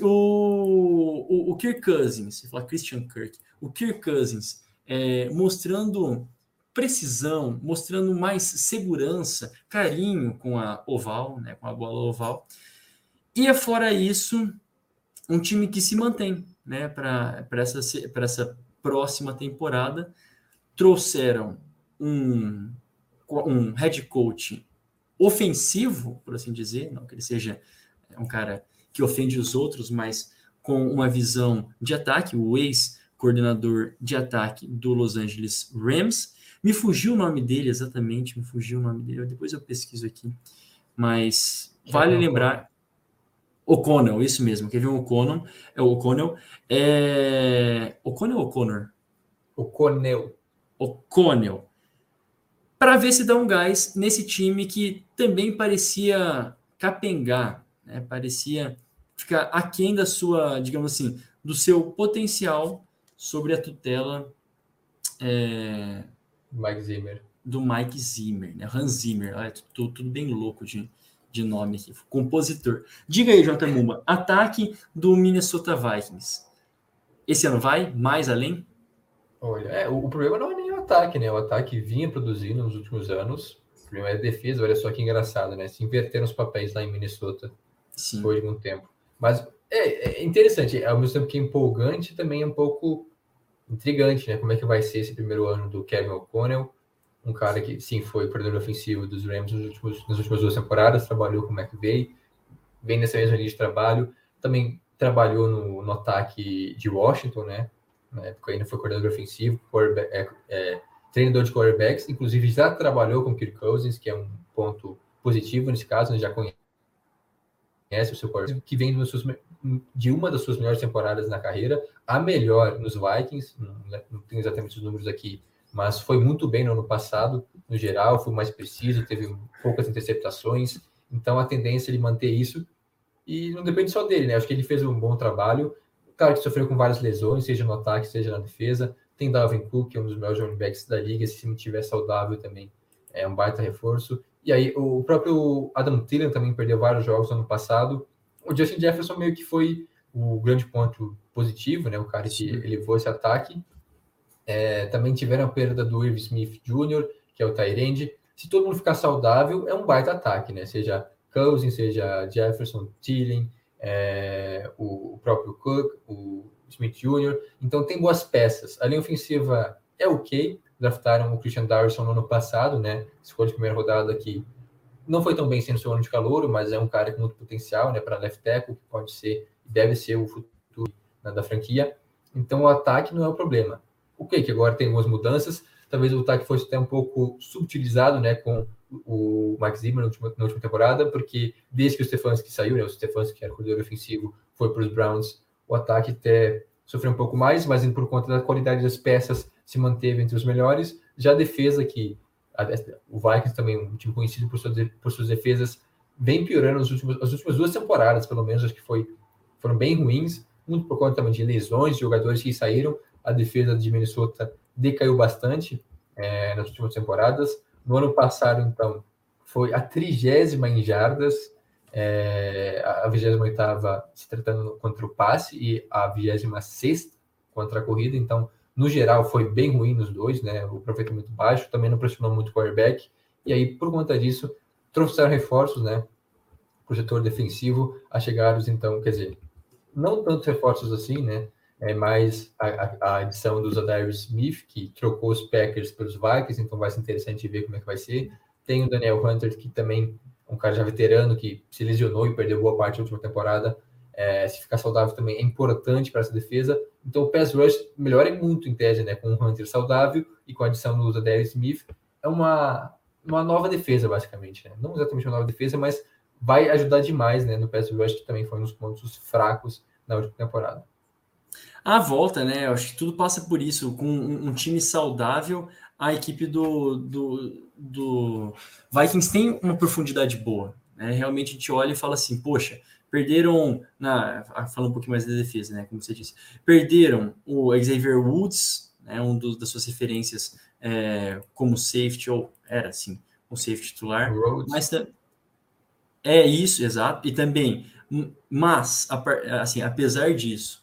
O, o, o, Kirk Cousins, você fala Christian Kirk, o Kirk Cousins é, mostrando precisão, mostrando mais segurança, carinho com a oval, né, com a bola oval. E é fora isso, um time que se mantém né, para essa, essa próxima temporada. Trouxeram um um head coach ofensivo, por assim dizer, não que ele seja um cara que ofende os outros, mas com uma visão de ataque, o ex-coordenador de ataque do Los Angeles Rams. Me fugiu o nome dele exatamente, me fugiu o nome dele, depois eu pesquiso aqui. Mas vale lembrar. O'Connell, isso mesmo, quer ver o O'Connell? É o O'Connell. É... O'Connell ou O'Connor? O'Connell. O'Connell para ver se dá um gás nesse time que também parecia capengar, né? parecia ficar aquém da sua, digamos assim, do seu potencial sobre a tutela é, Mike Zimmer. do Mike Zimmer, né? Hans Zimmer, olha, tudo, tudo bem louco de, de nome aqui, compositor. Diga aí, Jota Mumba, ataque do Minnesota Vikings. Esse ano vai mais além? Olha, é, o, o problema não é ataque, né? O ataque vinha produzindo nos últimos anos. O problema é defesa, olha só que engraçado, né? Se inverteram os papéis lá em Minnesota Sim. depois de um tempo. Mas é, é, interessante, ao mesmo tempo que é empolgante, também é um pouco intrigante, né? Como é que vai ser esse primeiro ano do Kevin O'Connell, um cara que, sim, foi coordenador ofensivo dos Rams nos últimos, nas últimas duas temporadas, trabalhou com o McVay, vem nessa mesma linha de trabalho, também trabalhou no, no ataque de Washington, né? Na época ainda foi coordenador ofensivo, é, é, treinador de quarterbacks, inclusive já trabalhou com Kirk Cousins, que é um ponto positivo nesse caso, já conhece o seu quarterback, que vem de uma das suas melhores temporadas na carreira, a melhor nos Vikings, não, não tenho exatamente os números aqui, mas foi muito bem no ano passado, no geral, foi mais preciso, teve poucas interceptações, então a tendência é ele manter isso, e não depende só dele, né? Acho que ele fez um bom trabalho, Claro que sofreu com várias lesões, seja no ataque, seja na defesa. Tem Dalvin Cook, que é um dos melhores running backs da liga, se time estiver saudável também é um baita reforço. E aí o próprio Adam Thielen também perdeu vários jogos no ano passado. O Justin Jefferson meio que foi o grande ponto positivo, né? O cara que elevou esse ataque. É, também tiveram a perda do Irv Smith Jr., que é o Tyrande. Se todo mundo ficar saudável, é um baita ataque, né? Seja Cousins, seja Jefferson, Thielen, é, o próprio Cook, o Smith Jr. Então tem boas peças. A linha ofensiva é ok. Draftaram o Christian Darson no ano passado, né? Escolha de primeira rodada que não foi tão bem sendo seu ano de calor, mas é um cara com muito potencial, né? Para left tackle, que pode ser, deve ser o futuro né, da franquia. Então o ataque não é o problema. O que que agora tem algumas mudanças. Talvez o ataque fosse até um pouco subutilizado, né? Com o Max Zimmer na última, na última temporada, porque desde que o Stefanski saiu, né? O Stefanski, era coordenador ofensivo, foi para os Browns, o ataque até sofreu um pouco mais, mas por conta da qualidade das peças se manteve entre os melhores. Já a defesa, que a, o Vikings também, um time conhecido por suas, por suas defesas, vem piorando as últimas, as últimas duas temporadas, pelo menos, acho que foi, foram bem ruins, muito por conta também de lesões, de jogadores que saíram. A defesa de Minnesota decaiu bastante é, nas últimas temporadas. No ano passado, então, foi a trigésima em jardas, é, a 28 se tratando contra o passe e a 26 contra a corrida. Então, no geral, foi bem ruim nos dois, né? O aproveitamento baixo, também não pressionou muito o quarterback. E aí, por conta disso, trouxeram reforços, né? Para o setor defensivo, a chegados, então, quer dizer, não tantos reforços assim, né? É mais a, a edição do Zadarius Smith, que trocou os Packers pelos Vikings, então vai ser interessante ver como é que vai ser. Tem o Daniel Hunter, que também um cara já veterano, que se lesionou e perdeu boa parte da última temporada. É, se ficar saudável também é importante para essa defesa. Então o pass rush melhora muito em tese, né? Com o Hunter saudável e com a adição do Zadarius Smith. É uma, uma nova defesa, basicamente. Né? Não exatamente uma nova defesa, mas vai ajudar demais né, no pass rush, que também foi um dos pontos fracos na última temporada. A volta, né? Eu acho que tudo passa por isso. Com um, um time saudável, a equipe do, do, do Vikings tem uma profundidade boa. Né? Realmente a gente olha e fala assim, poxa, perderam, na, falando um pouquinho mais da defesa, né, como você disse, perderam o Xavier Woods, né, um dos, das suas referências é, como safety, ou era assim, um safety titular, Rhodes. mas é isso, exato, e também, mas, assim, apesar disso,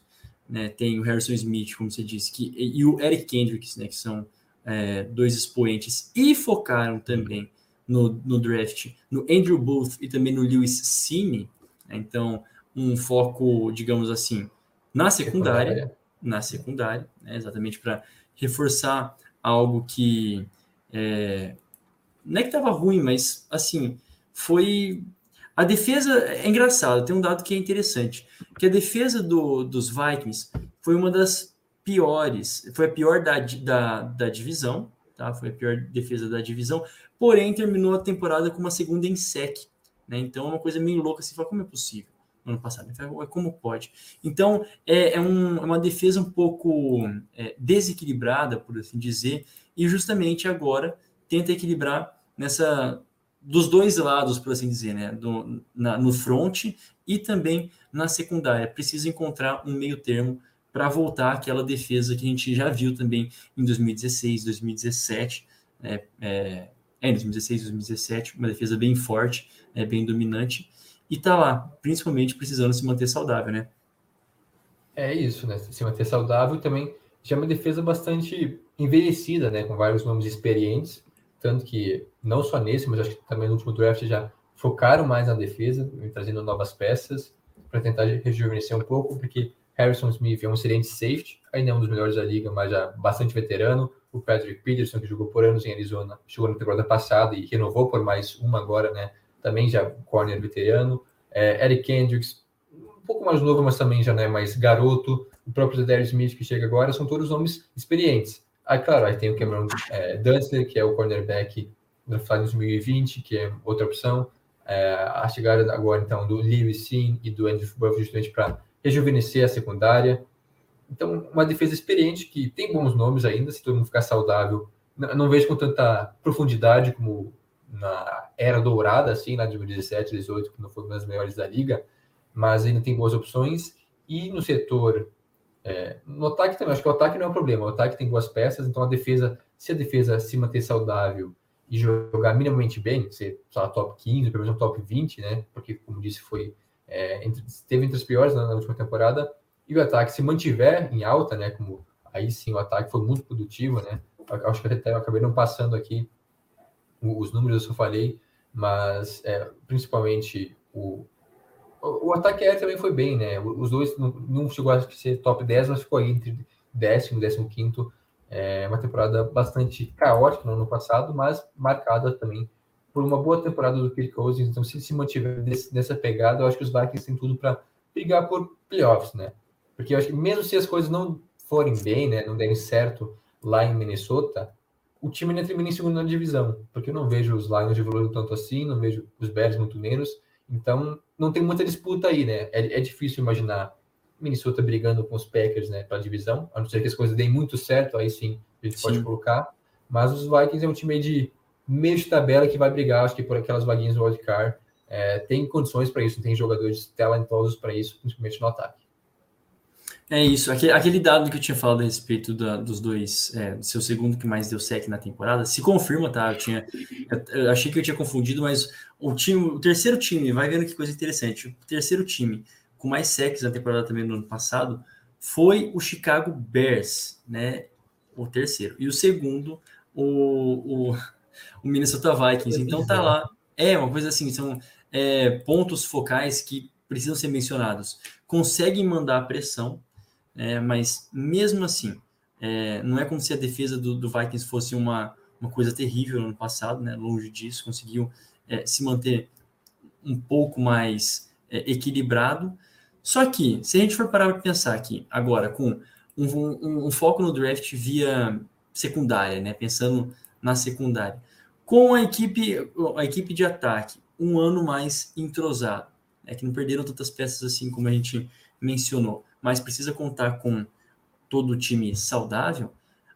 né, tem o Harrison Smith, como você disse, que, e o Eric Kendricks, né, que são é, dois expoentes, e focaram também no, no draft no Andrew Booth e também no Lewis Cine, né? Então, um foco, digamos assim, na secundária, secundária. na secundária, né? exatamente para reforçar algo que é, não é que estava ruim, mas assim foi a defesa é engraçado. Tem um dado que é interessante, que a defesa do, dos Vikings foi uma das piores, foi a pior da, da, da divisão, tá? Foi a pior defesa da divisão, porém terminou a temporada com uma segunda em sec. Né? Então é uma coisa meio louca assim, fala, como é possível? No ano passado, fala, como pode? Então é, é, um, é uma defesa um pouco é, desequilibrada, por assim dizer, e justamente agora tenta equilibrar nessa dos dois lados, por assim dizer, né? Do, na, no front e também na secundária. Precisa encontrar um meio termo para voltar àquela defesa que a gente já viu também em 2016, 2017, né? é, é, em 2016, 2017, uma defesa bem forte, é bem dominante, e tá lá, principalmente precisando se manter saudável, né? É isso, né? Se manter saudável também já é uma defesa bastante envelhecida, né? Com vários nomes experientes, tanto que não só nesse, mas acho que também no último draft já focaram mais na defesa, trazendo novas peças para tentar rejuvenescer um pouco, porque Harrison Smith é um excelente safety, ainda é um dos melhores da liga, mas já bastante veterano. O Patrick Peterson, que jogou por anos em Arizona, chegou na temporada passada e renovou por mais uma agora, né? Também já corner veterano. É, Eric Kendricks, um pouco mais novo, mas também já não é mais garoto. O próprio Darius Smith, que chega agora, são todos nomes experientes. Aí, claro, aí tem o Cameron é, Dunstler, que é o cornerback draftado em 2020, que é outra opção. É, a chegada agora, então, do Lewis Sim e do Andrew Buff, justamente para rejuvenescer a secundária. Então, uma defesa experiente que tem bons nomes ainda, se todo mundo ficar saudável. Não, não vejo com tanta profundidade como na era dourada, assim, de 2017, 2018, que não foi uma das melhores da liga, mas ainda tem boas opções. E no setor É, no ataque também, acho que o ataque não é um problema. O ataque tem boas peças, então a defesa, se a defesa se manter saudável e jogar minimamente bem, ser só top 15, pelo menos top 20, né? Porque, como disse, foi é, entre, esteve entre as piores na, na, última temporada, e o ataque se mantiver em alta, né? Como aí sim o ataque foi muito produtivo, né? Acho que até eu acabei não passando aqui os números, eu só falei, mas é, principalmente o, o, ataque aéreo também foi bem, né? Os dois não, não chegou a ser top 10, mas ficou aí entre décimo décimo quinto. É uma temporada bastante caótica no ano passado, mas marcada também por uma boa temporada do Kirk Cousins. Então, se se mantiver desse, nessa pegada, eu acho que os Vikings têm tudo para brigar por playoffs, né? Porque eu acho que mesmo se as coisas não forem bem, né, não derem certo lá em Minnesota, o time ainda termina em segunda divisão, porque eu não vejo os Lions evoluindo tanto assim, não vejo os Bears muito menos, então não tem muita disputa aí, né? É, é difícil imaginar Minnesota brigando com os Packers, né, para a divisão, a não ser que as coisas deem muito certo, aí sim a gente sim. pode colocar, mas os Vikings é um time de meio de tabela que vai brigar, acho que por aquelas vaguinhas do wildcard, é, tem condições para isso, tem jogadores talentosos para isso, principalmente no ataque. É isso. Aquele, aquele, dado que eu tinha falado a respeito da, dos dois, é, seu segundo que mais deu sec na temporada, se confirma, tá? Eu, tinha, eu, eu, achei que eu tinha confundido, mas o time, o terceiro time, vai vendo que coisa interessante. O terceiro time com mais secs na temporada também no ano passado foi o Chicago Bears, né? O terceiro. E o segundo, o, o, o Minnesota Vikings. Então tá lá. É uma coisa assim, são é, pontos focais que precisam ser mencionados. Conseguem mandar pressão é, mas mesmo assim, é, não é como se a defesa do, do, Vikings fosse uma, uma coisa terrível no ano passado, né? longe disso, conseguiu é, se manter um pouco mais é, equilibrado. Só que, se a gente for parar para pensar aqui, agora, com um, um, um, foco no draft via secundária, né? pensando na secundária, com a equipe, a equipe de ataque um ano mais entrosado, é que não perderam tantas peças assim como a gente mencionou mas precisa contar com todo o time saudável,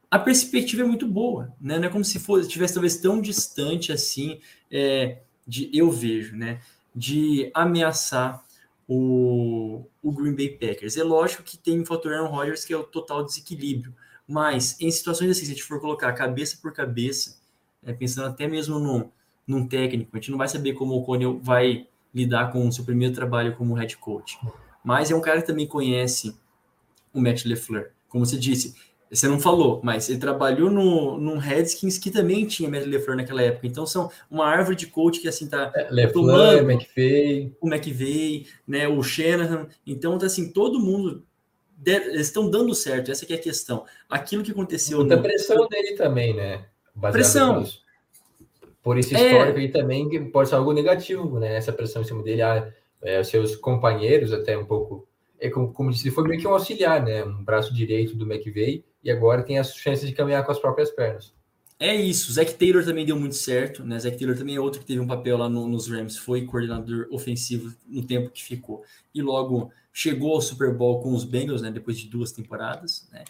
a perspectiva é muito boa, né? Não é como se fosse estivesse talvez tão distante assim é, de eu vejo, né? De ameaçar o, o Green Bay Packers. É lógico que tem o fator Aaron Rodgers que é o total desequilíbrio, mas em situações assim, se a gente for colocar cabeça por cabeça, é, pensando até mesmo no, num técnico, a gente não vai saber como o Conel vai lidar com o seu primeiro trabalho como head coach mas é um cara que também conhece o Matt LeFleur. Como você disse, você não falou, mas ele trabalhou no, num Redskins que também tinha Matt LeFleur naquela época. Então são uma árvore de coach que assim tá é, LeFleur, McVay, o McVay, né, o Shanahan. Então tá assim, todo mundo eles estão dando certo, essa é a questão. Aquilo que aconteceu Muita no... pressão dele também, né? Baseado pressão. Por esse histórico é... aí também pode ser algo negativo, né? Essa pressão em cima dele, ah, é, seus companheiros, até um pouco. É como, como disse, ele foi meio que um auxiliar, né? Um braço direito do McVeigh, e agora tem as chances de caminhar com as próprias pernas. É isso, Zac Taylor também deu muito certo, né? Zac Taylor também é outro que teve um papel lá no, nos Rams, foi coordenador ofensivo no tempo que ficou. E logo chegou ao Super Bowl com os Bengals, né? Depois de duas temporadas, né?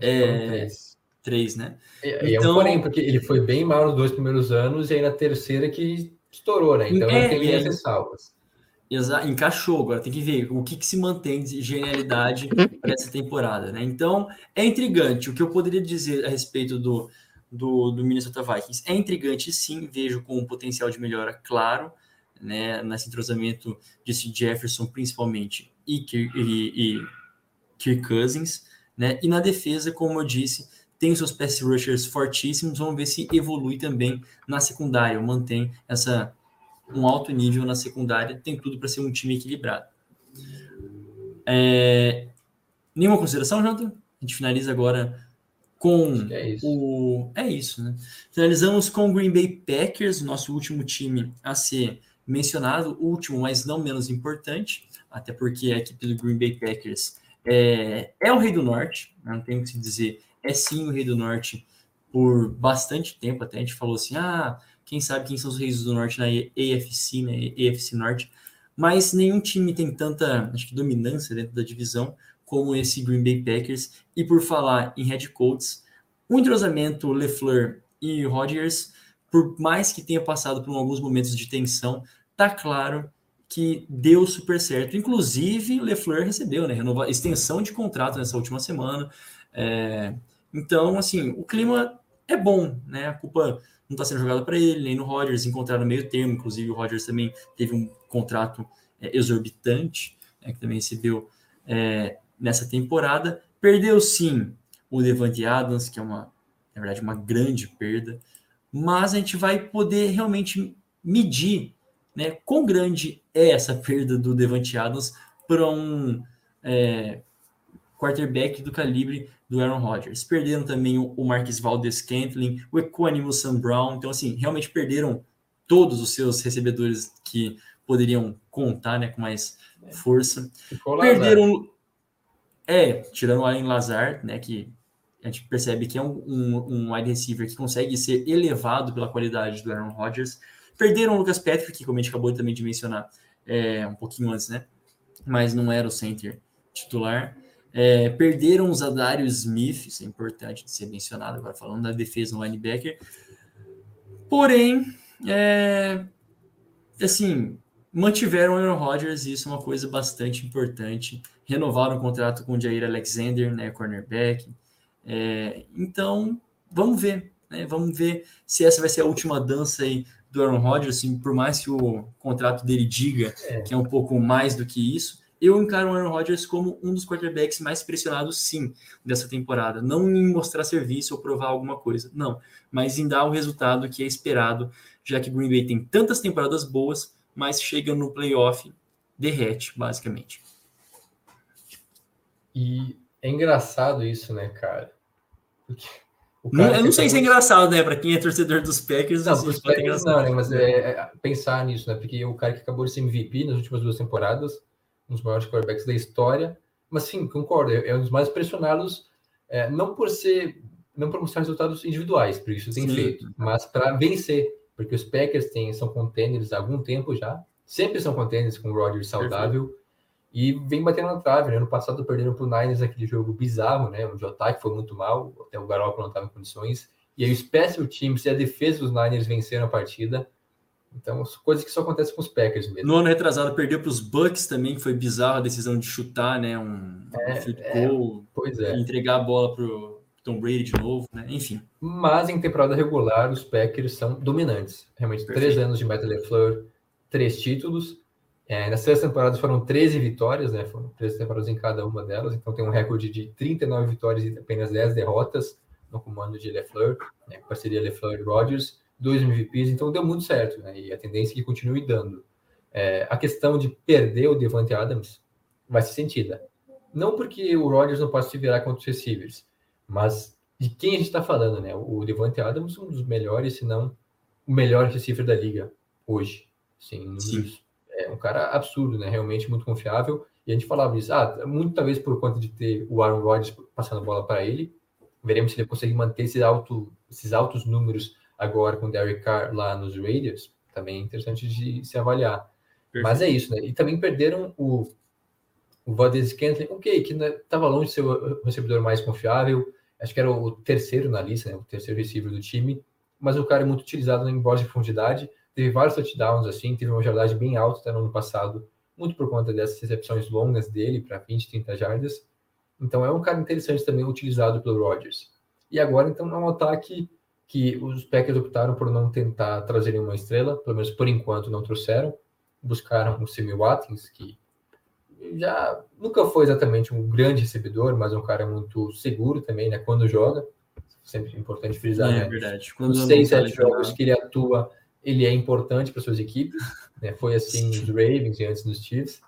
É, três. três. né? E, então, é um então porém, porque ele foi bem mal nos dois primeiros anos, e aí na terceira que estourou, né? Então é, ele tem minhas ressalvas. Exa encaixou, agora tem que ver o que, que se mantém de genialidade para essa temporada, né? Então, é intrigante. O que eu poderia dizer a respeito do, do, do Minnesota Vikings é intrigante, sim, vejo com um potencial de melhora claro, né? Nesse entrosamento de Jefferson, principalmente, e, e, e Kirk Cousins, né? E na defesa, como eu disse, tem seus pass rushers fortíssimos, vamos ver se evolui também na secundária, mantém essa um alto nível na secundária, tem tudo para ser um time equilibrado. É... Nenhuma consideração, Jonathan? A gente finaliza agora com é o. É isso, né? Finalizamos com o Green Bay Packers, nosso último time a ser mencionado, último, mas não menos importante, até porque a equipe do Green Bay Packers é, é o Rei do Norte, né? não tem o que se dizer, é sim o Rei do Norte por bastante tempo, até a gente falou assim, ah, quem sabe quem são os reis do norte na AFC, né? AFC Norte. Mas nenhum time tem tanta, acho que, dominância dentro da divisão como esse Green Bay Packers. E por falar em head coaches, o entrosamento LeFleur e Rodgers, por mais que tenha passado por alguns momentos de tensão, tá claro que deu super certo. Inclusive, Lefleur recebeu, né? Renova, extensão de contrato nessa última semana. É, então, assim, o clima é bom, né? A culpa não está sendo jogada para ele, nem no Rodgers, encontraram meio termo. Inclusive, o Rodgers também teve um contrato é, exorbitante, né, que também recebeu é, nessa temporada. Perdeu sim o Devante Adams, que é uma, na verdade, uma grande perda, mas a gente vai poder realmente medir né, quão grande é essa perda do Devante Adams para um é, quarterback do calibre do Aaron Rodgers. Perderam também o, Marquis Valdez Scantling, o Equanimo Sam Brown, então assim, realmente perderam todos os seus recebedores que poderiam contar né, com mais força. Perderam. É, tirando o Allen Lazar, né, que a gente percebe que é um, um, um wide receiver que consegue ser elevado pela qualidade do Aaron Rodgers. Perderam o Lucas Patrick, como a gente acabou também de mencionar é, um pouquinho antes, né? Mas não era o center titular. É, perderam o Zadarius Smith, isso é importante de ser mencionado agora, falando da defesa no linebacker. Porém, é, assim, mantiveram o Aaron Rodgers, e isso é uma coisa bastante importante. Renovaram o contrato com o Jair Alexander, né, cornerback. É, então, vamos ver, né, vamos ver se essa vai ser a última dança aí do Aaron Rodgers, assim, por mais que o contrato dele diga é. que é um pouco mais do que isso, eu encaro o Aaron Rodgers como um dos quarterbacks mais pressionados, sim, dessa temporada. Não em mostrar serviço ou provar alguma coisa, não, mas em dar o resultado que é esperado, já que Green Bay tem tantas temporadas boas mas chega no playoff, derrete, basicamente. E é engraçado isso, né, cara? Porque não, eu não sei se é engraçado, né? Para quem é torcedor dos Packers, não, dos Packers não, né? Mas é, é, pensar nisso, né? Porque o cara que acabou de ser MVP nas últimas duas temporadas, um dos maiores quarterbacks da história, mas sim, concordo, é, é um dos mais pressionados, é, não por ser, não por mostrar resultados individuais, por isso tem sim. feito, mas para vencer porque os Packers têm, são contenders há algum tempo já, sempre são contenders com o Rodgers saudável, Perfeito. e vem batendo na trave, né? Ano passado perderam para o Niners aquele jogo bizarro, né? Onde o ataque foi muito mal, até o Garoppolo não estava em condições, e aí o special teams e a defesa dos Niners venceram a partida, então, coisas que só acontecem com os Packers mesmo. No ano retrasado, perdeu para os Bucks também, que foi bizarro a decisão de chutar, né? Um, é, um field goal, é, pois é. entregar a bola para Tom Brady de novo, né? Enfim. Mas em temporada regular, os Packers são dominantes. Realmente, Perfeito. três anos de Matt LeFleur, três títulos. É, nas três temporadas foram 13 vitórias, né? Foram 13 temporadas em cada uma delas. Então tem um recorde de 39 vitórias e apenas 10 derrotas no comando de LeFleur, né? parceria LeFleur e Rodgers, dois MVPs. Então deu muito certo, né? E a tendência é que continue dando. É, a questão de perder o Devante Adams vai ser sentida. Não porque o Rodgers não pode se virar contra os receivers, mas de quem a gente está falando, né? O Devante Adams, um dos melhores, se não o melhor receiver da liga hoje. Sim, Sim. É um cara absurdo, né? Realmente muito confiável. E a gente falava isso, ah, muito talvez por conta de ter o Aaron Rodgers passando a bola para ele. Veremos se ele consegue manter esses, alto, esses altos números agora com o Derek Carr lá nos Raiders. Também é interessante de se avaliar. Perfeito. Mas é isso, né? E também perderam o, o Valdez Scantling, ok, que estava longe de ser o recebedor mais confiável, acho que era o terceiro na lista, né, o terceiro receiver do time, mas o cara é muito utilizado em bolas de profundidade, teve vários touchdowns assim, teve uma jardagem bem alta até no ano passado, muito por conta dessas recepções longas dele para 20, 30 jardas. Então é um cara interessante também utilizado pelo Rodgers. E agora então é um ataque que os Packers optaram por não tentar trazer uma estrela, pelo menos por enquanto não trouxeram. Buscaram o Semi Watkins, que já nunca foi exatamente um grande recebedor, mas um cara muito seguro também, né? Quando joga, sempre importante frisar, é, né? verdade. Quando Os seis, sete jogos que ele atua, ele é importante para suas equipes, né? Foi assim nos Ravens e antes nos Chiefs.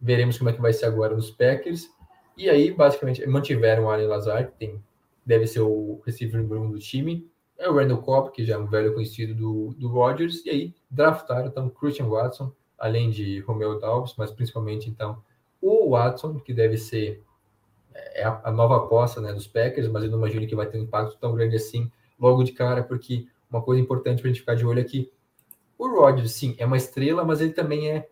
Veremos como é que vai ser agora nos Packers. E aí, basicamente, mantiveram o Allen Lazar, que tem, deve ser o receiver número um do time. É o Randall Cobb, que já é um velho conhecido do, do Rodgers. E aí, draftaram, então, Christian Watson, além de Romeo Dobbs, mas principalmente, então, o Watson, que deve ser é a, a nova aposta né, dos Packers, mas eu não imagino que vai ter um impacto tão grande assim logo de cara, porque uma coisa importante para a gente ficar de olho aqui, o Rodgers, sim, é uma estrela, mas ele também é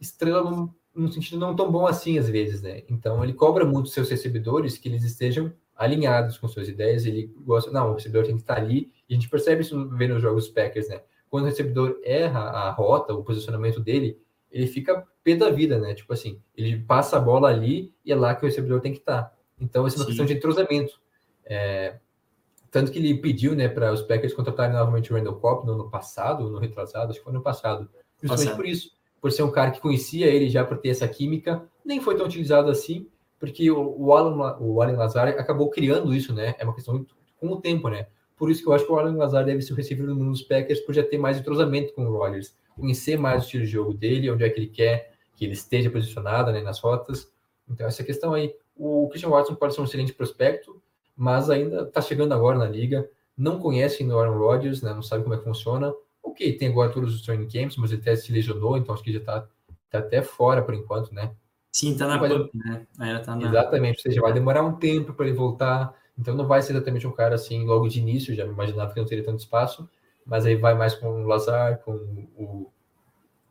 estrela num, num sentido não tão bom assim às vezes, né? Então ele cobra muito seus recebedores que eles estejam alinhados com suas ideias, ele gosta, não, o recebedor tem que estar ali, e a gente percebe isso vendo os jogos Packers, né? Quando o recebedor erra a rota, o posicionamento dele, ele fica pé da vida, né? Tipo assim, ele passa a bola ali e é lá que o recebedor tem que estar. Então, essa é uma Sim. questão de entrosamento. É, tanto que ele pediu, né, para os Packers contratarem novamente o Randall Cobb no ano passado, no retrasado, acho que foi no passado. Justamente por isso, por ser um cara que conhecia ele já por ter essa química, nem foi tão utilizado assim, porque o, o Alan, La- o Alan Lazar acabou criando isso, né? É uma questão com o tempo, né? Por isso que eu acho que o Alan Lazar deve ser o receiver do mundo dos Packers, por já ter mais entrosamento com o Rodgers, conhecer mais o estilo de jogo dele, onde é que ele quer que ele esteja posicionado, né, nas rotas. Então, essa questão aí. O Christian Watson pode ser um excelente prospecto, mas ainda está chegando agora na liga, não conhece o Aaron Rodgers, né, não sabe como é que funciona. Ok, tem agora todos os training camps, mas ele até se lesionou, então acho que já está tá até fora por enquanto, né? Sim, tá na PUP, né? Ainda tá na... Exatamente, ou seja, vai demorar um tempo para ele voltar, então não vai ser exatamente um cara assim logo de início, já me imaginava que não teria tanto espaço, mas aí vai mais com o Lazar, com o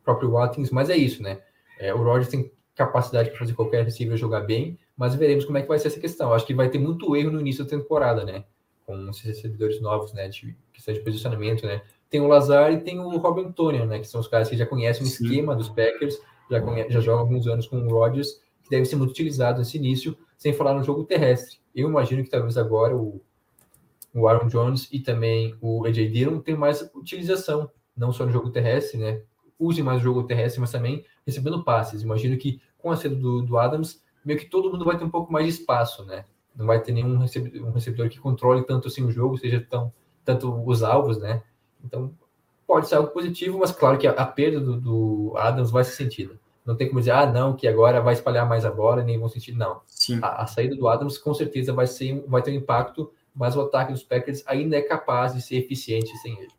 próprio Watkins, mas é isso, né? É, o Rodgers tem capacidade para fazer qualquer receiver jogar bem, mas veremos como é que vai ser essa questão. Acho que vai ter muito erro no início da temporada, né? Com esses recebedores novos, né? De questão de posicionamento, né? Tem o Lazar e tem o Robin Tonian, né? Que são os caras que já conhecem o Sim. esquema dos Packers, já, já jogam alguns anos com o Rodgers, que deve ser muito utilizado nesse início, sem falar no jogo terrestre. Eu imagino que talvez agora o, o Aaron Jones e também o AJ Dillon tenham mais utilização, não só no jogo terrestre, né? Use mais o jogo terrestre, mas também recebendo passes. Imagino que com a saída do, do Adams, meio que todo mundo vai ter um pouco mais de espaço, né? Não vai ter nenhum recebedor, um recebedor que controle tanto assim o jogo, seja tão tanto os alvos, né? Então pode ser algo positivo, mas claro que a, a perda do, do Adams vai ser sentida. Não tem como dizer, ah, não, que agora vai espalhar mais a bola e nem vão sentir. Não. Sim. A, a saída do Adams com certeza vai, ser, vai ter um impacto, mas o ataque dos Packers ainda é capaz de ser eficiente sem ele.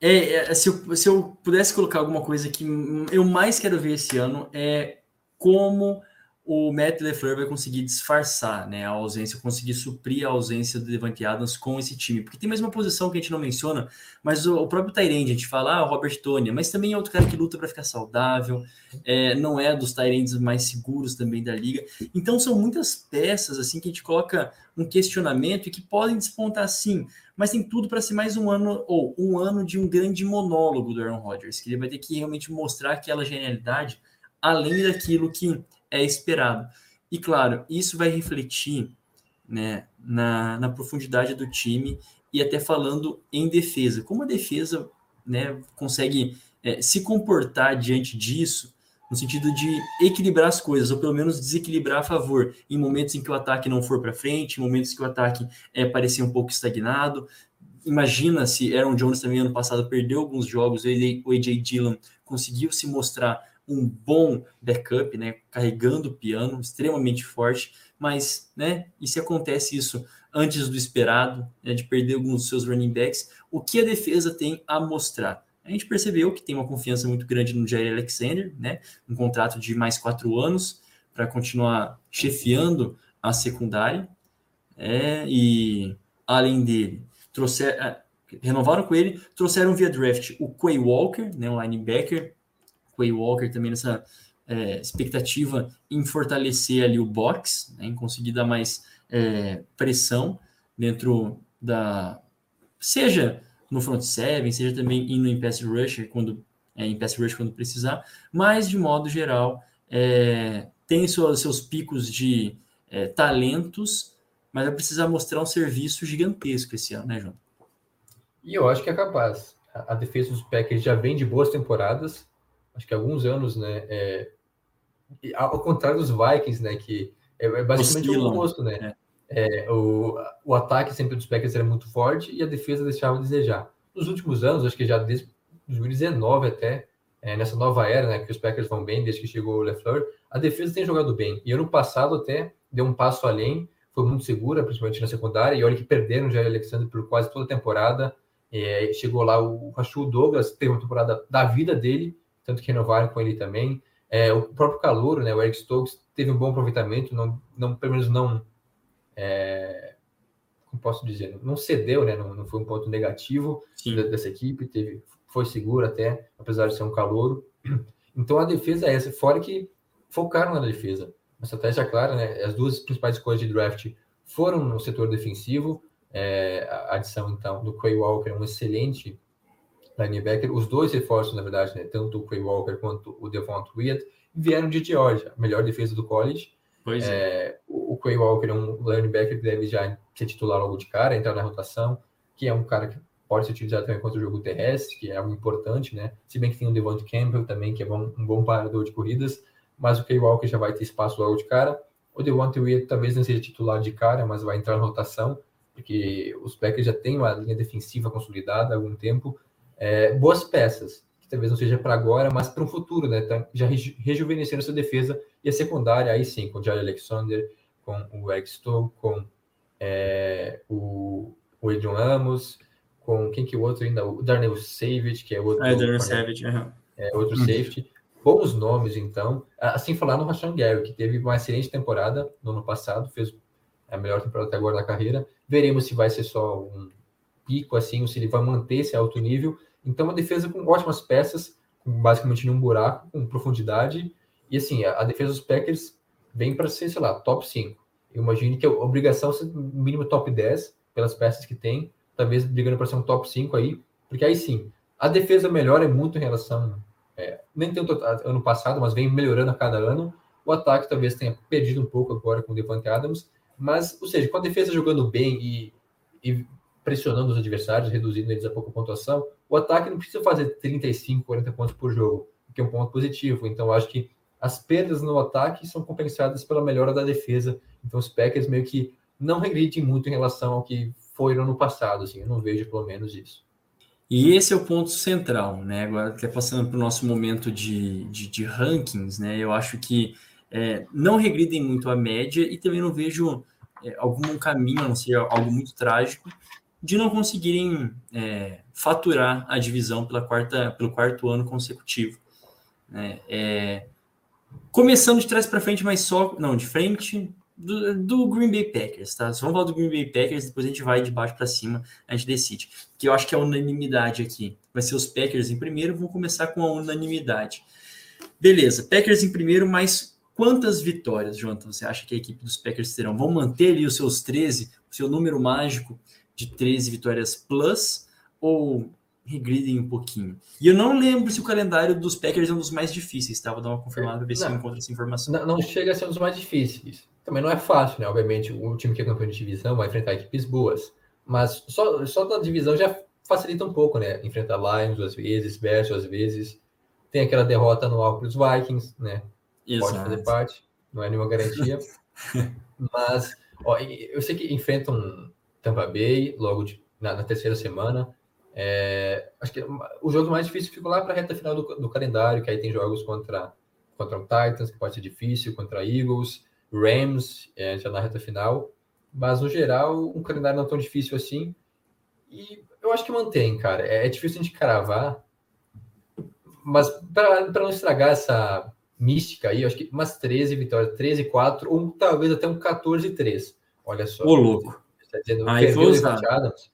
É, é, se, eu, se eu pudesse colocar alguma coisa que eu mais quero ver esse ano é como o Matt LeFleur vai conseguir disfarçar né, a ausência, conseguir suprir a ausência do Devante Adams com esse time. Porque tem mais uma posição que a gente não menciona, mas o, o próprio Tyrande, a gente fala, ah, o Robert Tony, mas também é outro cara que luta para ficar saudável, é, não é dos Tyrands mais seguros também da liga. Então são muitas peças assim que a gente coloca um questionamento e que podem despontar sim, mas tem tudo para ser mais um ano, ou um ano de um grande monólogo do Aaron Rodgers, que ele vai ter que realmente mostrar aquela genialidade além daquilo que é esperado. E claro, isso vai refletir né, na, na profundidade do time e até falando em defesa. Como a defesa né, consegue é, se comportar diante disso, no sentido de equilibrar as coisas, ou pelo menos desequilibrar a favor, em momentos em que o ataque não for para frente, em momentos que o ataque é, parecia um pouco estagnado. Imagina se Aaron Jones também ano passado perdeu alguns jogos, o AJ Dillon conseguiu se mostrar um bom backup, né, carregando o piano, extremamente forte, mas, né, e se acontece isso antes do esperado, né, de perder alguns dos seus running backs, o que a defesa tem a mostrar? A gente percebeu que tem uma confiança muito grande no Jair Alexander, né, um contrato de mais quatro anos para continuar chefiando a secundária, é, e além dele, trouxer, renovaram com ele, trouxeram via draft o Quay Walker, né, um linebacker, Quay Walker também nessa é, expectativa em fortalecer ali o box, né, em conseguir dar mais é, pressão dentro da seja no front seven, seja também indo em pass rusher quando é, em pass rush quando precisar, mas de modo geral é, tem seus, seus picos de é, talentos, mas vai precisar mostrar um serviço gigantesco esse ano, né, João? E eu acho que é capaz. A, a defesa dos Packers já vem de boas temporadas, acho que alguns anos, né? É, ao contrário dos Vikings, né? Que é, é basicamente o oposto, né? É. É, o, o ataque sempre dos Packers era muito forte e a defesa deixava a desejar. Nos últimos anos, acho que já desde 2019 até, é, nessa nova era, né? Que os Packers vão bem desde que chegou o LeFleur, a defesa tem jogado bem. E ano passado até deu um passo além, foi muito segura, principalmente na secundária, e olha que perderam já o Alexander por quase toda a temporada. É, chegou lá o Rachel Douglas, teve uma temporada da vida dele, tanto que renovaram com ele também. É, o próprio Calouro, né, o Eric Stokes, teve um bom aproveitamento, não, não pelo menos não, é, como posso dizer, não cedeu, né, não, não foi um ponto negativo Sim. dessa equipe, teve, foi seguro até, apesar de ser um calouro. Então a defesa é essa, fora que focaram na defesa. A estratégia clara, né, as duas principais escolhas de draft foram no setor defensivo, é, a adição então do Quay Walker, um excelente linebacker. Os dois reforços, na verdade, né, tanto o Quay Walker quanto o Devon Wyatt, vieram de Georgia, a melhor defesa do college. Pois é. É, o o Quay Walker é um linebacker que deve já ser titular logo de cara, entrar na rotação, que é um cara que pode ser utilizado também contra o jogo terrestre, que é algo importante, né? Se bem que tem o Devonta Campbell também, que é bom- um bom parador de corridas, mas o Quay Walker já vai ter espaço logo de cara. O Devonta Wyatt talvez não seja titular de cara, mas vai entrar na rotação, porque os Packers já têm uma linha defensiva consolidada há algum tempo. É, boas peças, que talvez não seja para agora, mas para o futuro, né? Tá já reju rejuvenescendo essa defesa e a secundária, aí sim, com o Jair Alexander, com o Eric Stowe, com é, o, o Adrian Amos, com quem que é o outro ainda? O Darnell Savage, que é outro, Ah, é corner- Savage. é, outro Uhum. safety. Bons nomes, então. Assim falar no Rashan Gary, que teve uma excelente temporada no ano passado, fez a melhor temporada até agora da carreira. Veremos se vai ser só um pico, assim, ou se ele vai manter esse alto nível. Então, uma defesa com ótimas peças, com basicamente num buraco, com profundidade. E, assim, a, a defesa dos Packers vem para ser, sei lá, top 5. Eu imagino que a obrigação é no mínimo top 10, pelas peças que tem, talvez brigando para ser um top 5 aí, porque aí sim, a defesa melhora muito em relação é, nem tanto ano passado, mas vem melhorando a cada ano. O ataque talvez tenha perdido um pouco agora com o Devante Adams, mas, ou seja, com a defesa jogando bem e, e pressionando os adversários, reduzindo eles a pouca pontuação, o ataque não precisa fazer 35, 40 pontos por jogo, que é um ponto positivo. Então, acho que as perdas no ataque são compensadas pela melhora da defesa. Então, os Packers meio que não regridem muito em relação ao que foi no passado, assim, eu não vejo pelo menos isso. E esse é o ponto central, né? Agora, até passando para o nosso momento de, de, de rankings, né? Eu acho que é, não regridem muito a média e também não vejo é, algum caminho, a não ser algo muito trágico, de não conseguirem é, faturar a divisão pela quarta, pelo quarto ano consecutivo. Né? É, começando de trás para frente, mas só. Não, de frente do, do Green Bay Packers, tá? Só vamos falar do Green Bay Packers, depois a gente vai de baixo para cima, a gente decide. Que eu acho que é unanimidade aqui. Vai ser os Packers em primeiro, vamos começar com a unanimidade. Beleza, Packers em primeiro, mas quantas vitórias, Jonathan, você acha que a equipe dos Packers terão? Vão manter ali os seus 13, o seu número mágico de 13 vitórias plus, ou regridem um pouquinho? E eu não lembro se o calendário dos Packers é um dos mais difíceis, tá? Vou dar uma confirmada para ver se eu Não. encontro essa informação. Não, não chega a ser um dos mais difíceis. Também não é fácil, né? Obviamente, o time que é campeão de divisão vai enfrentar equipes boas. Mas só, só da divisão já facilita um pouco, né? Enfrentar Lions às vezes, Bears às vezes. Tem aquela derrota anual para os Vikings, né? Pode fazer parte, não é nenhuma garantia. Mas, ó, eu sei que enfrentam Tampa Bay logo de- na, na terceira semana. É, acho que o jogo mais difícil ficou lá para a reta final do, do calendário, que aí tem jogos contra, contra o Titans, que pode ser difícil, contra Eagles, Rams, é, já na reta final. Mas, no geral, um calendário não tão difícil assim. E eu acho que mantém, cara. É, é difícil a gente cravar. Mas, para não estragar essa mística aí, eu acho que umas 13 vitórias, 13 4, ou talvez até um 14 3. Olha só. Ô, louco. Tá dizendo, Aí perdeu foi o ousado. Devontae Adams?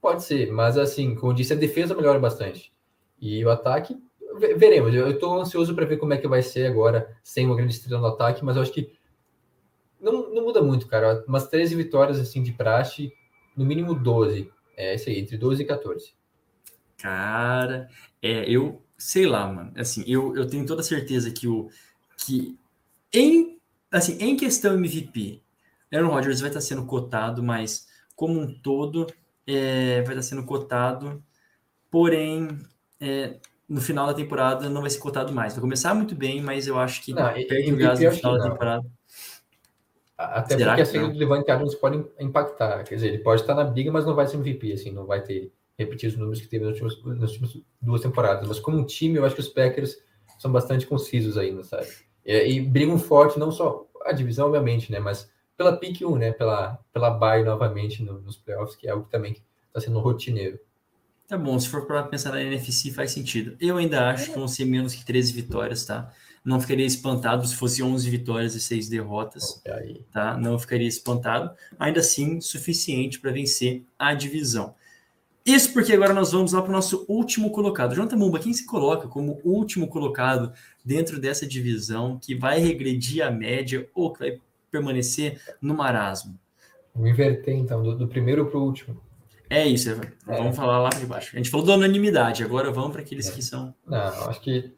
Pode ser, mas assim, como eu disse, a defesa melhora bastante. E o ataque, ve- veremos. Eu estou ansioso para ver como é que vai ser agora, sem uma grande estrela no ataque, mas eu acho que não, não muda muito, cara. Umas 13 vitórias assim de praxe, no mínimo 12. É isso aí, entre 12 e 14. Cara, é, eu sei lá, mano. Assim, eu, eu tenho toda certeza que o que em assim, em questão MVP, Aaron Rodgers vai estar sendo cotado, mas como um todo é, vai estar sendo cotado, porém é, no final da temporada não vai ser cotado mais. Vai começar muito bem, mas eu acho que Não, perde o gás no final da temporada. Até Será porque a que saída do Levante Adams pode impactar. Quer dizer, ele pode estar na briga, mas não vai ser MVP, assim, não vai ter repetir os números que teve nas últimas, nas últimas duas temporadas. Mas como um time, eu acho que os Packers são bastante concisos ainda, sabe? E, e brigam forte, não só a divisão, obviamente, né? Mas pela pick 1, né? Pela, pela bye novamente no- nos playoffs, que é algo que também está sendo rotineiro. Tá bom, se for para pensar na NFC faz sentido. Eu ainda acho que vão ser menos que 13 vitórias, tá? Não ficaria espantado se fosse 11 vitórias e 6 derrotas, aí, tá? Não ficaria espantado. Ainda assim, suficiente para vencer a divisão. Isso porque agora nós vamos lá para o nosso último colocado. Jonathan Mumba, quem se coloca como último colocado dentro dessa divisão que vai regredir a média ou que vai permanecer no marasmo? vou inverter então, do, do primeiro para o último. É isso, é, vamos falar lá de baixo. A gente falou da unanimidade, agora vamos para aqueles que são. Não, acho que.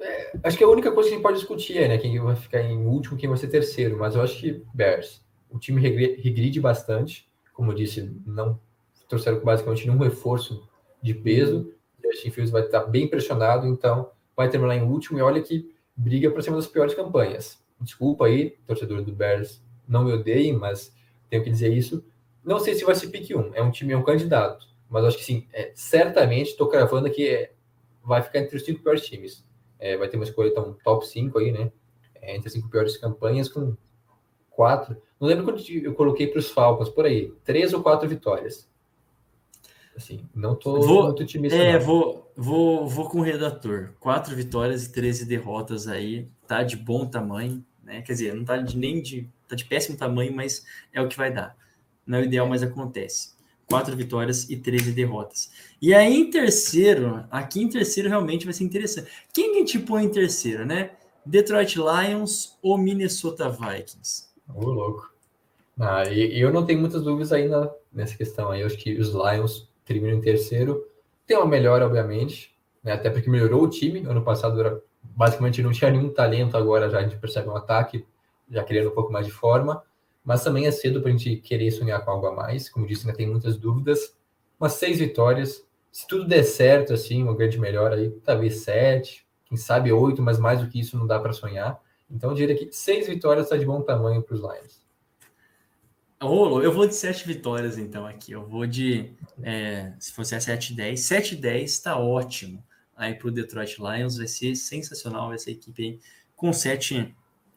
é, acho que a única coisa que a gente pode discutir é né, quem vai ficar em último, quem vai ser terceiro. Mas eu acho que Bears. O time regride bastante. Como eu disse, não trouxeram basicamente nenhum reforço de peso. O Justin Fields vai estar bem pressionado, então vai terminar em último. E olha que briga para ser uma das piores campanhas. Desculpa aí, torcedor do Bears, não me odeiem, mas tenho que dizer isso. Não sei se vai ser pick 1, é um time, é um candidato. Mas acho que sim, é, certamente estou cravando que é, vai ficar entre os cinco piores times. É, vai ter uma escolha, então, top 5 aí, né? É, entre as cinco piores campanhas, com quatro. Não lembro quando eu coloquei para os Falcons, por aí, três ou quatro vitórias. Assim, não tô Vou- muito otimista. É, não. vou, vou, vou com o redator. Quatro vitórias e 13 derrotas aí. Tá de bom tamanho, né? Quer dizer, não tá de, nem de. Tá de péssimo tamanho, mas é o que vai dar. Não é o ideal, mas acontece. Quatro vitórias e 13 derrotas. E aí, em terceiro, aqui em terceiro realmente vai ser interessante. Quem que a põe em terceiro, né? Detroit Lions ou Minnesota Vikings? Ô, louco. Ah, e eu não tenho muitas dúvidas ainda nessa questão aí. Eu acho que os Lions terminam em terceiro. Tem uma melhora, obviamente, né? até porque melhorou o time. Ano passado era basicamente não tinha nenhum talento, agora já a gente percebe um ataque, já criando um pouco mais de forma. Mas também é cedo para a gente querer sonhar com algo a mais. Como disse, ainda tem muitas dúvidas. Umas seis vitórias. Se tudo der certo, assim, uma grande melhora aí, talvez sete, quem sabe oito, mas mais do que isso não dá para sonhar. Então eu diria que seis vitórias está de bom tamanho para os Lions. Ô, eu vou de 7 vitórias, então, aqui. Eu vou de. é, se fosse a 7-10, 7-10 tá ótimo. Aí pro Detroit Lions vai ser sensacional essa equipe aí com 7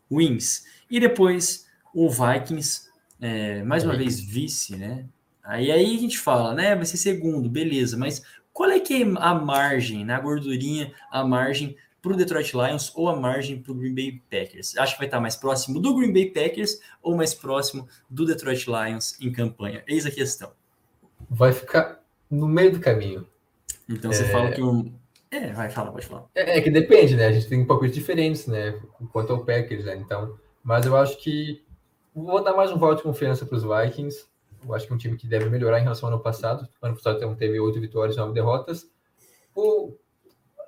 wins. E depois o Vikings, é, mais uma vez vice, né? Aí, aí a gente fala, né? Vai ser segundo, beleza, mas qual é que é a margem, na gordurinha, a margem para o Detroit Lions ou a margem para o Green Bay Packers? Acho que vai estar mais próximo do Green Bay Packers ou mais próximo do Detroit Lions em campanha? Eis a questão. Vai ficar no meio do caminho. Então você fala que um. É, vai, fala, pode falar. É, é que depende, né? A gente tem um palpites diferentes, né? Quanto ao Packers, né? Então, mas eu acho que vou dar mais um voto de confiança para os Vikings. Eu acho que é um time que deve melhorar em relação ao ano passado. Ano passado teve oito vitórias nove derrotas. O,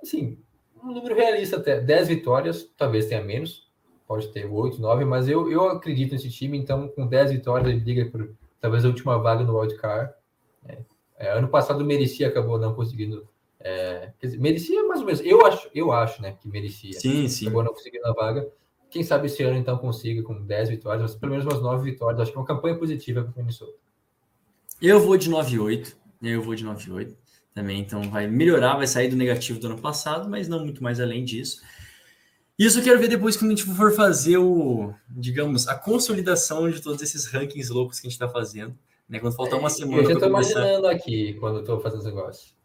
assim, um número realista até. Dez vitórias, talvez tenha menos. Pode ter oito, nove, mas eu, eu acredito nesse time. Então, com dez vitórias, ele briga por talvez a última vaga no Wild Card. É, é, ano passado o merecia acabou não conseguindo. É, quer dizer, merecia mais ou menos. Eu acho, eu acho, né, que merecia. Sim, sim. Acabou não conseguindo a vaga. Quem sabe esse ano então consiga com 10 vitórias, mas pelo menos umas 9 vitórias. Acho que é uma campanha positiva para o Minnesota. Eu vou de 9,8. Eu vou de 9,8 também. Então vai melhorar, vai sair do negativo do ano passado, mas não muito mais além disso. Isso eu quero ver depois quando a gente for fazer o, digamos, a consolidação de todos esses rankings loucos que a gente está fazendo. Né? Quando faltar uma semana. Eu já estou imaginando aqui quando eu estou fazendo os negócios.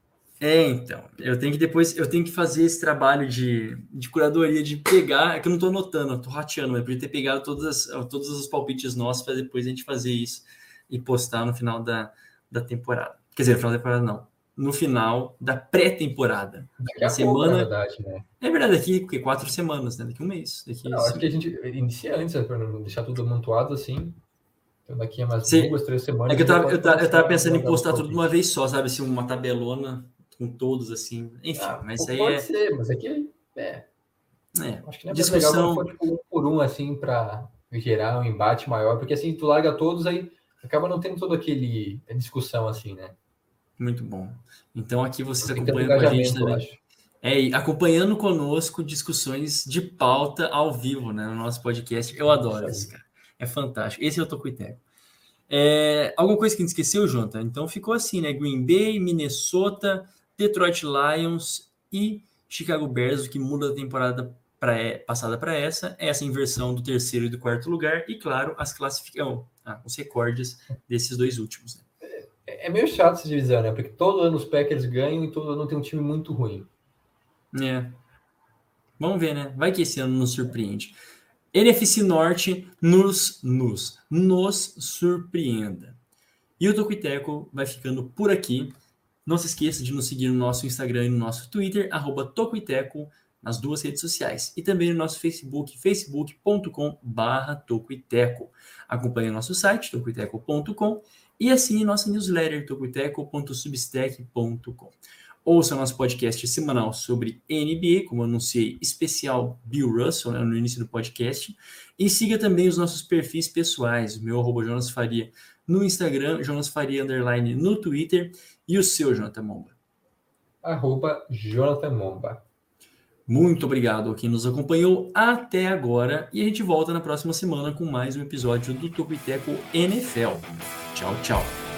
É, então. Eu tenho que depois, eu tenho que fazer esse trabalho de, de curadoria, de pegar, é que eu não tô anotando, eu tô rateando, mas podia ter pegado todas, as- todos os palpites nossos para depois a gente fazer isso e postar no final da, da temporada. Quer dizer, no final da temporada não. No final da pré-temporada. Daqui a Na pouco, semana- na verdade, né? É verdade, daqui porque quatro semanas, né? Daqui um mês. Daqui Não, acho que a gente inicia antes, né, para não deixar tudo amontoado assim. Então daqui a mais Sim. duas, três semanas. É que eu tava, eu, tava, eu tava pensando em mandar postar os tudo de uma vez só, sabe? Assim, uma tabelona com todos, assim. Enfim, Ah, mas aí pode é, ser, mas aqui é, é. acho que não é Discussão. legal tipo, um por um assim para gerar um embate maior, porque assim tu larga todos aí acaba não tendo todo aquele discussão assim, né? Muito bom. Então aqui tanto acompanham com a gente eu também. acho. É, acompanhando conosco discussões de pauta ao vivo, né, no nosso podcast. Eu adoro Isso cara. É fantástico. Esse é o Tocuiteco. É, alguma coisa que a gente esqueceu, Jonathan? Então ficou assim, né? Green Bay, Minnesota, Detroit Lions e Chicago Bears, o que muda da temporada pra, passada para essa, é essa inversão do terceiro e do quarto lugar, e claro, as classificações, ah, os recordes desses dois últimos. Né? É é meio chato essa divisão, né? Porque todo ano os Packers ganham e todo ano tem um time muito ruim. É. Vamos ver, né? Vai que esse ano nos surpreende. NFC Norte nos, nos, nos surpreenda. E o Tocuiteco vai ficando por aqui. Não se esqueça de nos seguir no nosso Instagram e no nosso Twitter, arroba Tocuiteco, nas duas redes sociais. E também no nosso Facebook, facebook.com barra Tocuiteco. Acompanhe nosso site, tocuiteco.com, e assine nossa newsletter tocoiteco.substack.com. Ouça nosso podcast semanal sobre NBA, como anunciei, especial Bill Russell né, no início do podcast. E siga também os nossos perfis pessoais, meu arroba Jonas Faria no Instagram, Jonas Faria Underline no Twitter e o seu, Jonathan Momba. Arroba Jonathan Momba. Muito obrigado a quem nos acompanhou até agora e a gente volta na próxima semana com mais um episódio do Topiteco NFL. Tchau, tchau.